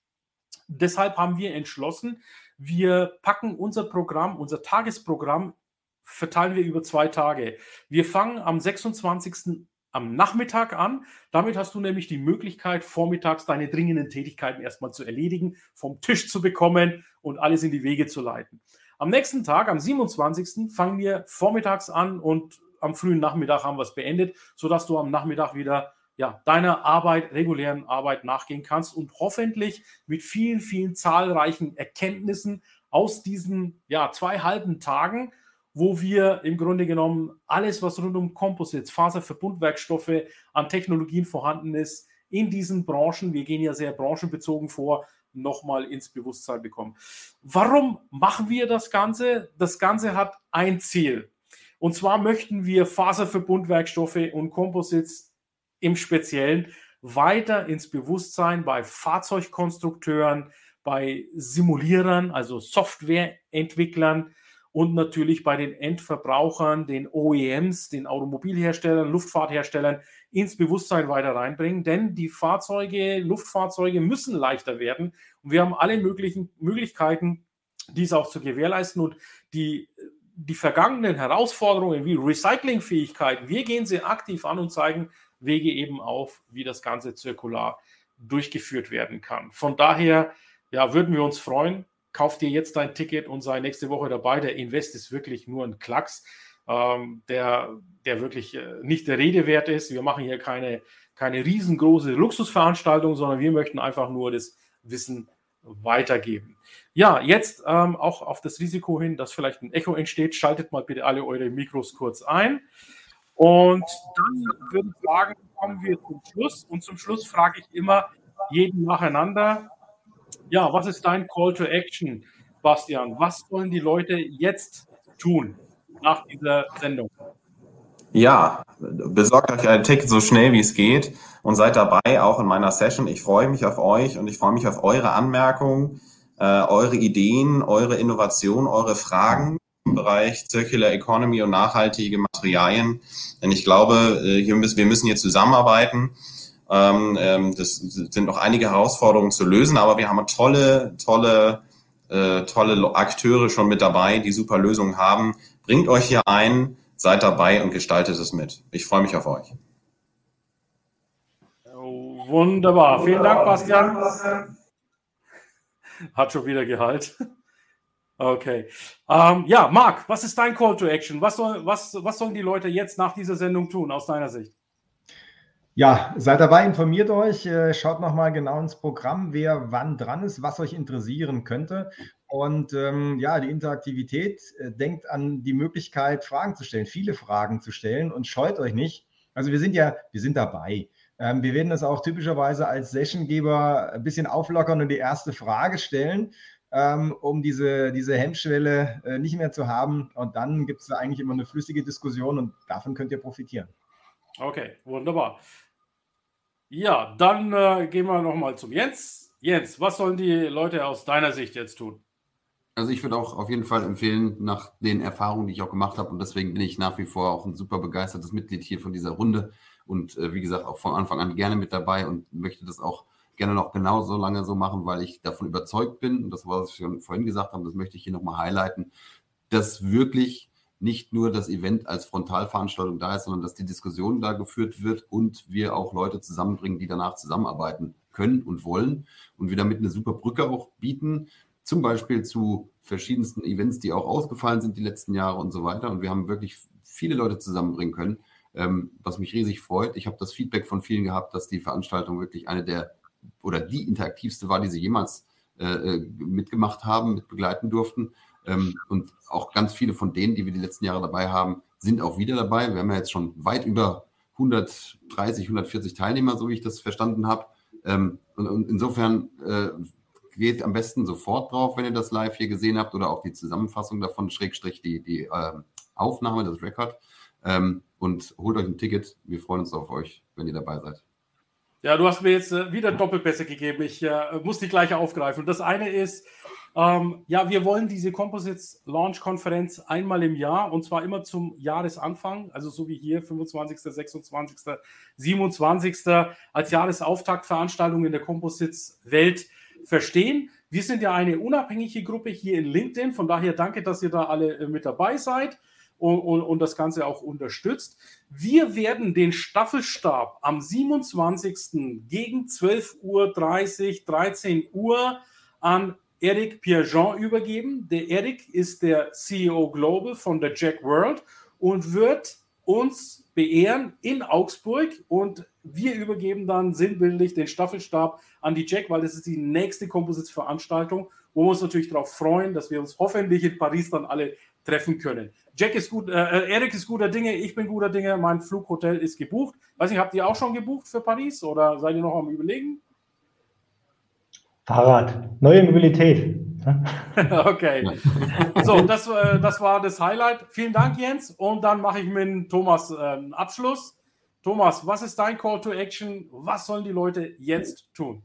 A: Deshalb haben wir entschlossen, wir packen unser Programm, unser Tagesprogramm, verteilen wir über zwei Tage. Wir fangen am 26. am Nachmittag an. Damit hast du nämlich die Möglichkeit, vormittags deine dringenden Tätigkeiten erstmal zu erledigen, vom Tisch zu bekommen und alles in die Wege zu leiten. Am nächsten Tag, am 27. fangen wir vormittags an und am frühen Nachmittag haben wir es beendet, sodass du am Nachmittag wieder ja, deiner Arbeit, regulären Arbeit nachgehen kannst und hoffentlich mit vielen, vielen zahlreichen Erkenntnissen aus diesen ja, zwei halben Tagen, wo wir im Grunde genommen alles, was rund um Composites, Faserverbundwerkstoffe an Technologien vorhanden ist, in diesen Branchen, wir gehen ja sehr branchenbezogen vor, nochmal ins Bewusstsein bekommen. Warum machen wir das Ganze? Das Ganze hat ein Ziel. Und zwar möchten wir Faserverbundwerkstoffe und Composites im Speziellen weiter ins Bewusstsein bei Fahrzeugkonstrukteuren, bei Simulierern, also Softwareentwicklern und natürlich bei den Endverbrauchern, den OEMs, den Automobilherstellern, Luftfahrtherstellern ins Bewusstsein weiter reinbringen. Denn die Fahrzeuge, Luftfahrzeuge müssen leichter werden und wir haben alle möglichen Möglichkeiten, dies auch zu gewährleisten und die die vergangenen Herausforderungen wie Recyclingfähigkeiten, wir gehen sie aktiv an und zeigen, Wege eben auf, wie das Ganze zirkular durchgeführt werden kann. Von daher ja, würden wir uns freuen. Kauf dir jetzt dein Ticket und sei nächste Woche dabei. Der Invest ist wirklich nur ein Klacks, ähm, der, der wirklich äh, nicht der Rede wert ist. Wir machen hier keine, keine riesengroße Luxusveranstaltung, sondern wir möchten einfach nur das Wissen weitergeben. Ja, jetzt ähm, auch auf das Risiko hin, dass vielleicht ein Echo entsteht, schaltet mal bitte alle eure Mikros kurz ein. Und dann würde ich sagen, kommen wir zum Schluss. Und zum Schluss frage ich immer jeden nacheinander, ja, was ist dein Call to Action, Bastian? Was sollen die Leute jetzt tun nach dieser Sendung?
B: Ja, besorgt euch ein Ticket so schnell wie es geht und seid dabei, auch in meiner Session. Ich freue mich auf euch und ich freue mich auf eure Anmerkungen, äh, eure Ideen, eure Innovationen, eure Fragen im Bereich Circular Economy und nachhaltige Materialien. Denn ich glaube, äh, hier müssen, wir müssen hier zusammenarbeiten. Ähm, ähm, das sind noch einige Herausforderungen zu lösen, aber wir haben tolle, tolle, äh, tolle Akteure schon mit dabei, die super Lösungen haben. Bringt euch hier ein, seid dabei und gestaltet es mit. Ich freue mich auf euch.
A: Wunderbar. Vielen Dank, Bastian. Hat schon wieder Gehalt. Okay. Ähm, ja, Marc, was ist dein Call to Action? Was, soll, was, was sollen die Leute jetzt nach dieser Sendung tun, aus deiner Sicht?
D: Ja, seid dabei, informiert euch, äh, schaut nochmal genau ins Programm, wer wann dran ist, was euch interessieren könnte. Und ähm, ja, die Interaktivität äh, denkt an die Möglichkeit, Fragen zu stellen, viele Fragen zu stellen und scheut euch nicht. Also wir sind ja, wir sind dabei. Ähm, wir werden das auch typischerweise als Sessiongeber ein bisschen auflockern und die erste Frage stellen, ähm, um diese, diese Hemmschwelle äh, nicht mehr zu haben. Und dann gibt es eigentlich immer eine flüssige Diskussion und davon könnt ihr profitieren.
A: Okay, wunderbar. Ja, dann äh, gehen wir nochmal zum Jens. Jens, was sollen die Leute aus deiner Sicht jetzt tun?
E: Also ich würde auch auf jeden Fall empfehlen, nach den Erfahrungen, die ich auch gemacht habe, und deswegen bin ich nach wie vor auch ein super begeistertes Mitglied hier von dieser Runde und äh, wie gesagt auch von Anfang an gerne mit dabei und möchte das auch gerne noch genauso lange so machen, weil ich davon überzeugt bin, und das was wir vorhin gesagt haben, das möchte ich hier nochmal highlighten, dass wirklich nicht nur das Event als Frontalveranstaltung da ist, sondern dass die Diskussion da geführt wird und wir auch Leute zusammenbringen, die danach zusammenarbeiten können und wollen und wir damit eine super Brücke auch bieten, zum Beispiel zu verschiedensten Events, die auch ausgefallen sind die letzten Jahre und so weiter. Und wir haben wirklich viele Leute zusammenbringen können, ähm, was mich riesig freut. Ich habe das Feedback von vielen gehabt, dass die Veranstaltung wirklich eine der oder die interaktivste war, die sie jemals äh, äh mitgemacht haben, mit begleiten durften. Ähm, und auch ganz viele von denen, die wir die letzten Jahre dabei haben, sind auch wieder dabei. Wir haben ja jetzt schon weit über 130, 140 Teilnehmer, so wie ich das verstanden habe. Ähm, und, insofern äh, geht am besten sofort drauf, wenn ihr das live hier gesehen habt oder auch die Zusammenfassung davon, Schrägstrich die, die äh, Aufnahme, das Record. Ähm, und holt euch ein Ticket. Wir freuen uns auf euch, wenn ihr dabei seid.
A: Ja, du hast mir jetzt äh, wieder Doppelpässe gegeben. Ich äh, muss die gleiche aufgreifen. Das eine ist, ähm, ja, wir wollen diese Composites Launch Konferenz einmal im Jahr und zwar immer zum Jahresanfang, also so wie hier 25., 26., 27. als Jahresauftaktveranstaltung in der Composites Welt verstehen. Wir sind ja eine unabhängige Gruppe hier in LinkedIn, von daher danke, dass ihr da alle äh, mit dabei seid. Und, und, und, das Ganze auch unterstützt. Wir werden den Staffelstab am 27. gegen 12.30 Uhr, 13 Uhr an Eric Pierjean übergeben. Der Eric ist der CEO Global von der Jack World und wird uns beehren in Augsburg und wir übergeben dann sinnbildlich den Staffelstab an die Jack, weil das ist die nächste Composites-Veranstaltung, wo wir uns natürlich darauf freuen, dass wir uns hoffentlich in Paris dann alle treffen können. Jack ist gut, äh, Eric ist guter Dinge, ich bin guter Dinge, mein Flughotel ist gebucht. Weiß nicht, habt ihr auch schon gebucht für Paris oder seid ihr noch am Überlegen?
C: Fahrrad, neue Mobilität. [LAUGHS]
A: okay. So, das, äh, das war das Highlight. Vielen Dank, Jens. Und dann mache ich mit Thomas einen ähm, Abschluss. Thomas, was ist dein Call to Action? Was sollen die Leute jetzt tun?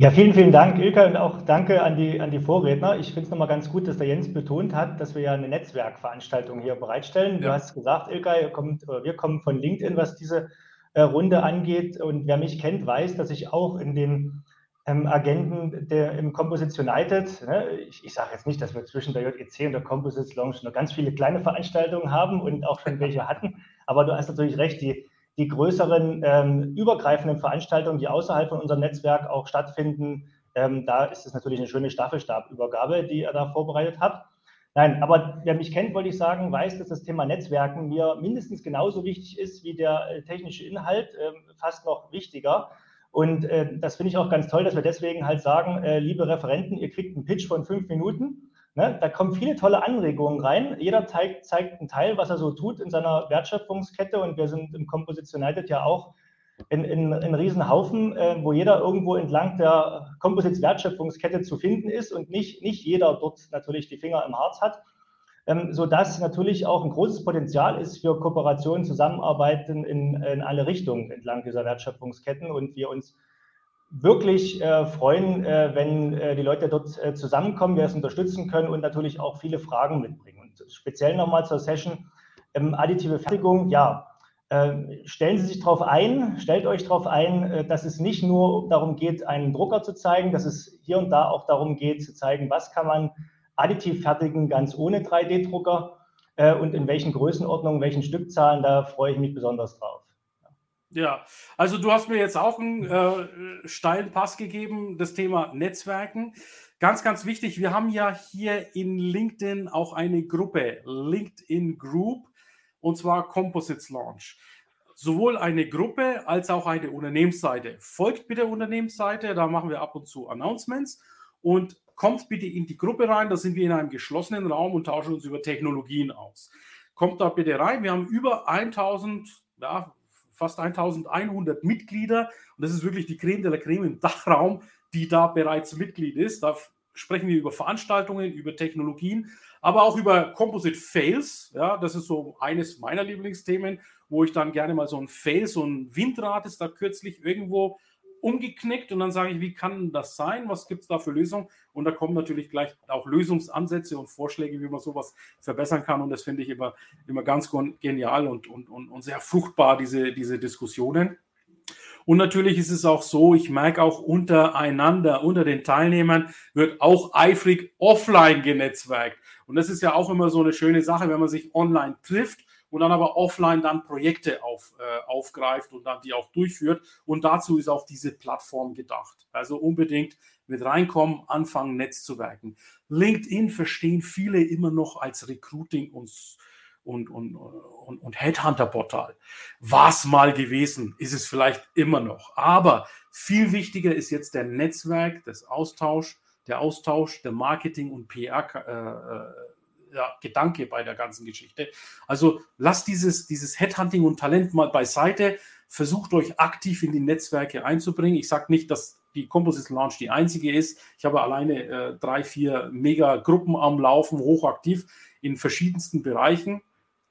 C: Ja, vielen, vielen Dank, Ilka, und auch danke an die, an die Vorredner. Ich finde es nochmal ganz gut, dass der Jens betont hat, dass wir ja eine Netzwerkveranstaltung hier bereitstellen. Ja. Du hast gesagt, Ilka, kommt, wir kommen von LinkedIn, was diese äh, Runde angeht. Und wer mich kennt, weiß, dass ich auch in den ähm, Agenten der, im Composites United. Ne? Ich, ich sage jetzt nicht, dass wir zwischen der JEC und der Composites Lounge noch ganz viele kleine Veranstaltungen haben und auch schon welche hatten. Aber du hast natürlich recht, die, die größeren ähm, übergreifenden Veranstaltungen, die außerhalb von unserem Netzwerk auch stattfinden, ähm, da ist es natürlich eine schöne Staffelstabübergabe, die ihr da vorbereitet habt. Nein, aber wer mich kennt, wollte ich sagen, weiß, dass das Thema Netzwerken mir mindestens genauso wichtig ist wie der äh, technische Inhalt, äh, fast noch wichtiger. Und äh, das finde ich auch ganz toll, dass wir deswegen halt sagen, äh, liebe Referenten, ihr kriegt einen Pitch von fünf Minuten. Ne? Da kommen viele tolle Anregungen rein. Jeder zeigt, zeigt einen Teil, was er so tut in seiner Wertschöpfungskette. Und wir sind im Composites United ja auch in, in, in Riesenhaufen, äh, wo jeder irgendwo entlang der Composites Wertschöpfungskette zu finden ist und nicht, nicht jeder dort natürlich die Finger im Harz hat ähm, sodass natürlich auch ein großes Potenzial ist für Kooperationen, Zusammenarbeiten in, in alle Richtungen entlang dieser Wertschöpfungsketten und wir uns wirklich äh, freuen, äh, wenn äh, die Leute dort äh, zusammenkommen, wir es unterstützen können und natürlich auch viele Fragen mitbringen. Und speziell nochmal zur Session ähm, additive Fertigung, ja, äh, stellen Sie sich darauf ein, stellt euch darauf ein, äh, dass es nicht nur darum geht, einen Drucker zu zeigen, dass es hier und da auch darum geht, zu zeigen, was kann man additiv fertigen, ganz ohne 3D-Drucker äh, und in welchen Größenordnungen, welchen Stückzahlen, da freue ich mich besonders drauf.
A: Ja, also du hast mir jetzt auch einen äh, steilen Pass gegeben, das Thema Netzwerken. Ganz, ganz wichtig, wir haben ja hier in LinkedIn auch eine Gruppe, LinkedIn Group, und zwar Composites Launch. Sowohl eine Gruppe als auch eine Unternehmensseite. Folgt bitte Unternehmensseite, da machen wir ab und zu Announcements. Und kommt bitte in die Gruppe rein. Da sind wir in einem geschlossenen Raum und tauschen uns über Technologien aus. Kommt da bitte rein. Wir haben über 1000, ja, fast 1100 Mitglieder und das ist wirklich die Creme de la Creme im Dachraum, die da bereits Mitglied ist. Da sprechen wir über Veranstaltungen, über Technologien, aber auch über Composite Fails. Ja, das ist so eines meiner Lieblingsthemen, wo ich dann gerne mal so ein Fail, so ein Windrad ist da kürzlich irgendwo umgeknickt und dann sage ich, wie kann das sein? Was gibt es da für Lösungen? Und da kommen natürlich gleich auch Lösungsansätze und Vorschläge, wie man sowas verbessern kann. Und das finde ich immer, immer ganz genial und, und, und, und sehr fruchtbar, diese, diese Diskussionen. Und natürlich ist es auch so, ich merke auch untereinander, unter den Teilnehmern wird auch eifrig offline genetzwerkt. Und das ist ja auch immer so eine schöne Sache, wenn man sich online trifft und dann aber offline dann Projekte auf, äh, aufgreift und dann die auch durchführt. Und dazu ist auch diese Plattform gedacht. Also unbedingt mit reinkommen, anfangen, Netzzuwerken. LinkedIn verstehen viele immer noch als Recruiting und, und, und, und, und Headhunter-Portal. War mal gewesen, ist es vielleicht immer noch. Aber viel wichtiger ist jetzt der Netzwerk, das Austausch, der Austausch, der Marketing- und PR- äh, äh ja, Gedanke bei der ganzen Geschichte. Also lasst dieses, dieses Headhunting und Talent mal beiseite. Versucht euch aktiv in die Netzwerke einzubringen. Ich sage nicht, dass die Composite Launch die einzige ist. Ich habe alleine äh, drei, vier Mega-Gruppen am Laufen, hochaktiv in verschiedensten Bereichen.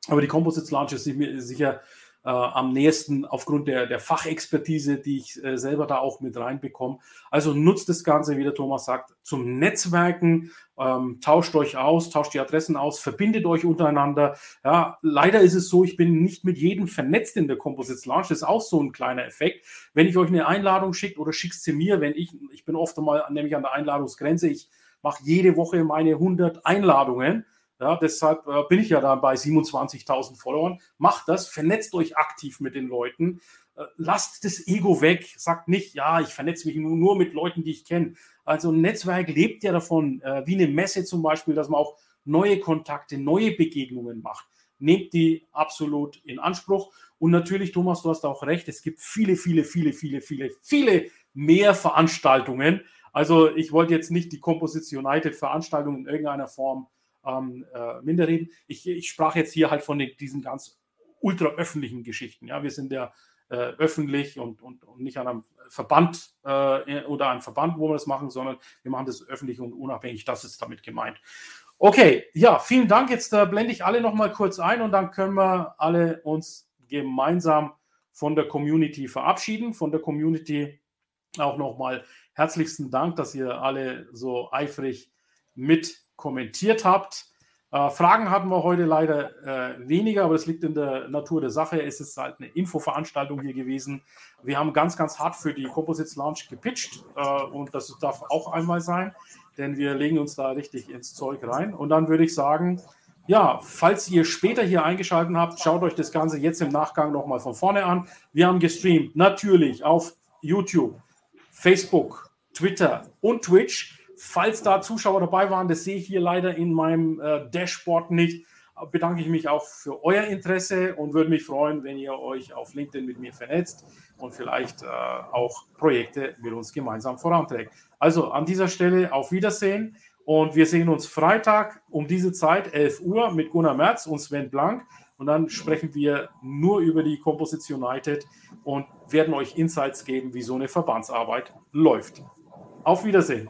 A: Aber die Composites Launch ist sicher äh, am nächsten aufgrund der, der Fachexpertise, die ich äh, selber da auch mit reinbekomme. Also nutzt das Ganze, wie der Thomas sagt, zum Netzwerken, ähm, tauscht euch aus, tauscht die Adressen aus, verbindet euch untereinander. Ja, leider ist es so, ich bin nicht mit jedem vernetzt in der Composites Launch. Das ist auch so ein kleiner Effekt. Wenn ich euch eine Einladung schickt oder schickt sie mir, wenn ich, ich bin oft einmal nämlich an der Einladungsgrenze, ich mache jede Woche meine 100 Einladungen ja, deshalb äh, bin ich ja da bei 27.000 Followern. Macht das, vernetzt euch aktiv mit den Leuten. Äh, lasst das Ego weg. Sagt nicht, ja, ich vernetze mich nur, nur mit Leuten, die ich kenne. Also ein Netzwerk lebt ja davon, äh, wie eine Messe zum Beispiel, dass man auch neue Kontakte, neue Begegnungen macht. Nehmt die absolut in Anspruch. Und natürlich, Thomas, du hast auch recht, es gibt viele, viele, viele, viele, viele, viele mehr Veranstaltungen. Also ich wollte jetzt nicht die Composition United Veranstaltung in irgendeiner Form ähm, äh, minder reden. Ich, ich, sprach jetzt hier halt von den, diesen ganz ultra öffentlichen Geschichten. Ja, wir sind ja äh, öffentlich und, und, und, nicht an einem Verband äh, oder einem Verband, wo wir das machen, sondern wir machen das öffentlich und unabhängig. Das ist damit gemeint. Okay, ja, vielen Dank. Jetzt äh, blende ich alle noch mal kurz ein und dann können wir alle uns gemeinsam von der Community verabschieden. Von der Community auch noch mal herzlichsten Dank, dass ihr alle so eifrig mit kommentiert habt. Äh, Fragen hatten wir heute leider äh, weniger, aber das liegt in der Natur der Sache. Es ist halt eine Infoveranstaltung hier gewesen. Wir haben ganz, ganz hart für die Composites Launch gepitcht äh, und das darf auch einmal sein, denn wir legen uns da richtig ins Zeug rein. Und dann würde ich sagen, ja, falls ihr später hier eingeschaltet habt, schaut euch das Ganze jetzt im Nachgang nochmal von vorne an. Wir haben gestreamt, natürlich auf YouTube, Facebook, Twitter und Twitch. Falls da Zuschauer dabei waren, das sehe ich hier leider in meinem äh, Dashboard nicht, bedanke ich mich auch für euer Interesse und würde mich freuen, wenn ihr euch auf LinkedIn mit mir vernetzt und vielleicht äh, auch Projekte mit uns gemeinsam voranträgt. Also an dieser Stelle auf Wiedersehen und wir sehen uns Freitag um diese Zeit, 11 Uhr, mit Gunnar Merz und Sven Blank. Und dann sprechen wir nur über die Composition United und werden euch Insights geben, wie so eine Verbandsarbeit läuft. Auf Wiedersehen.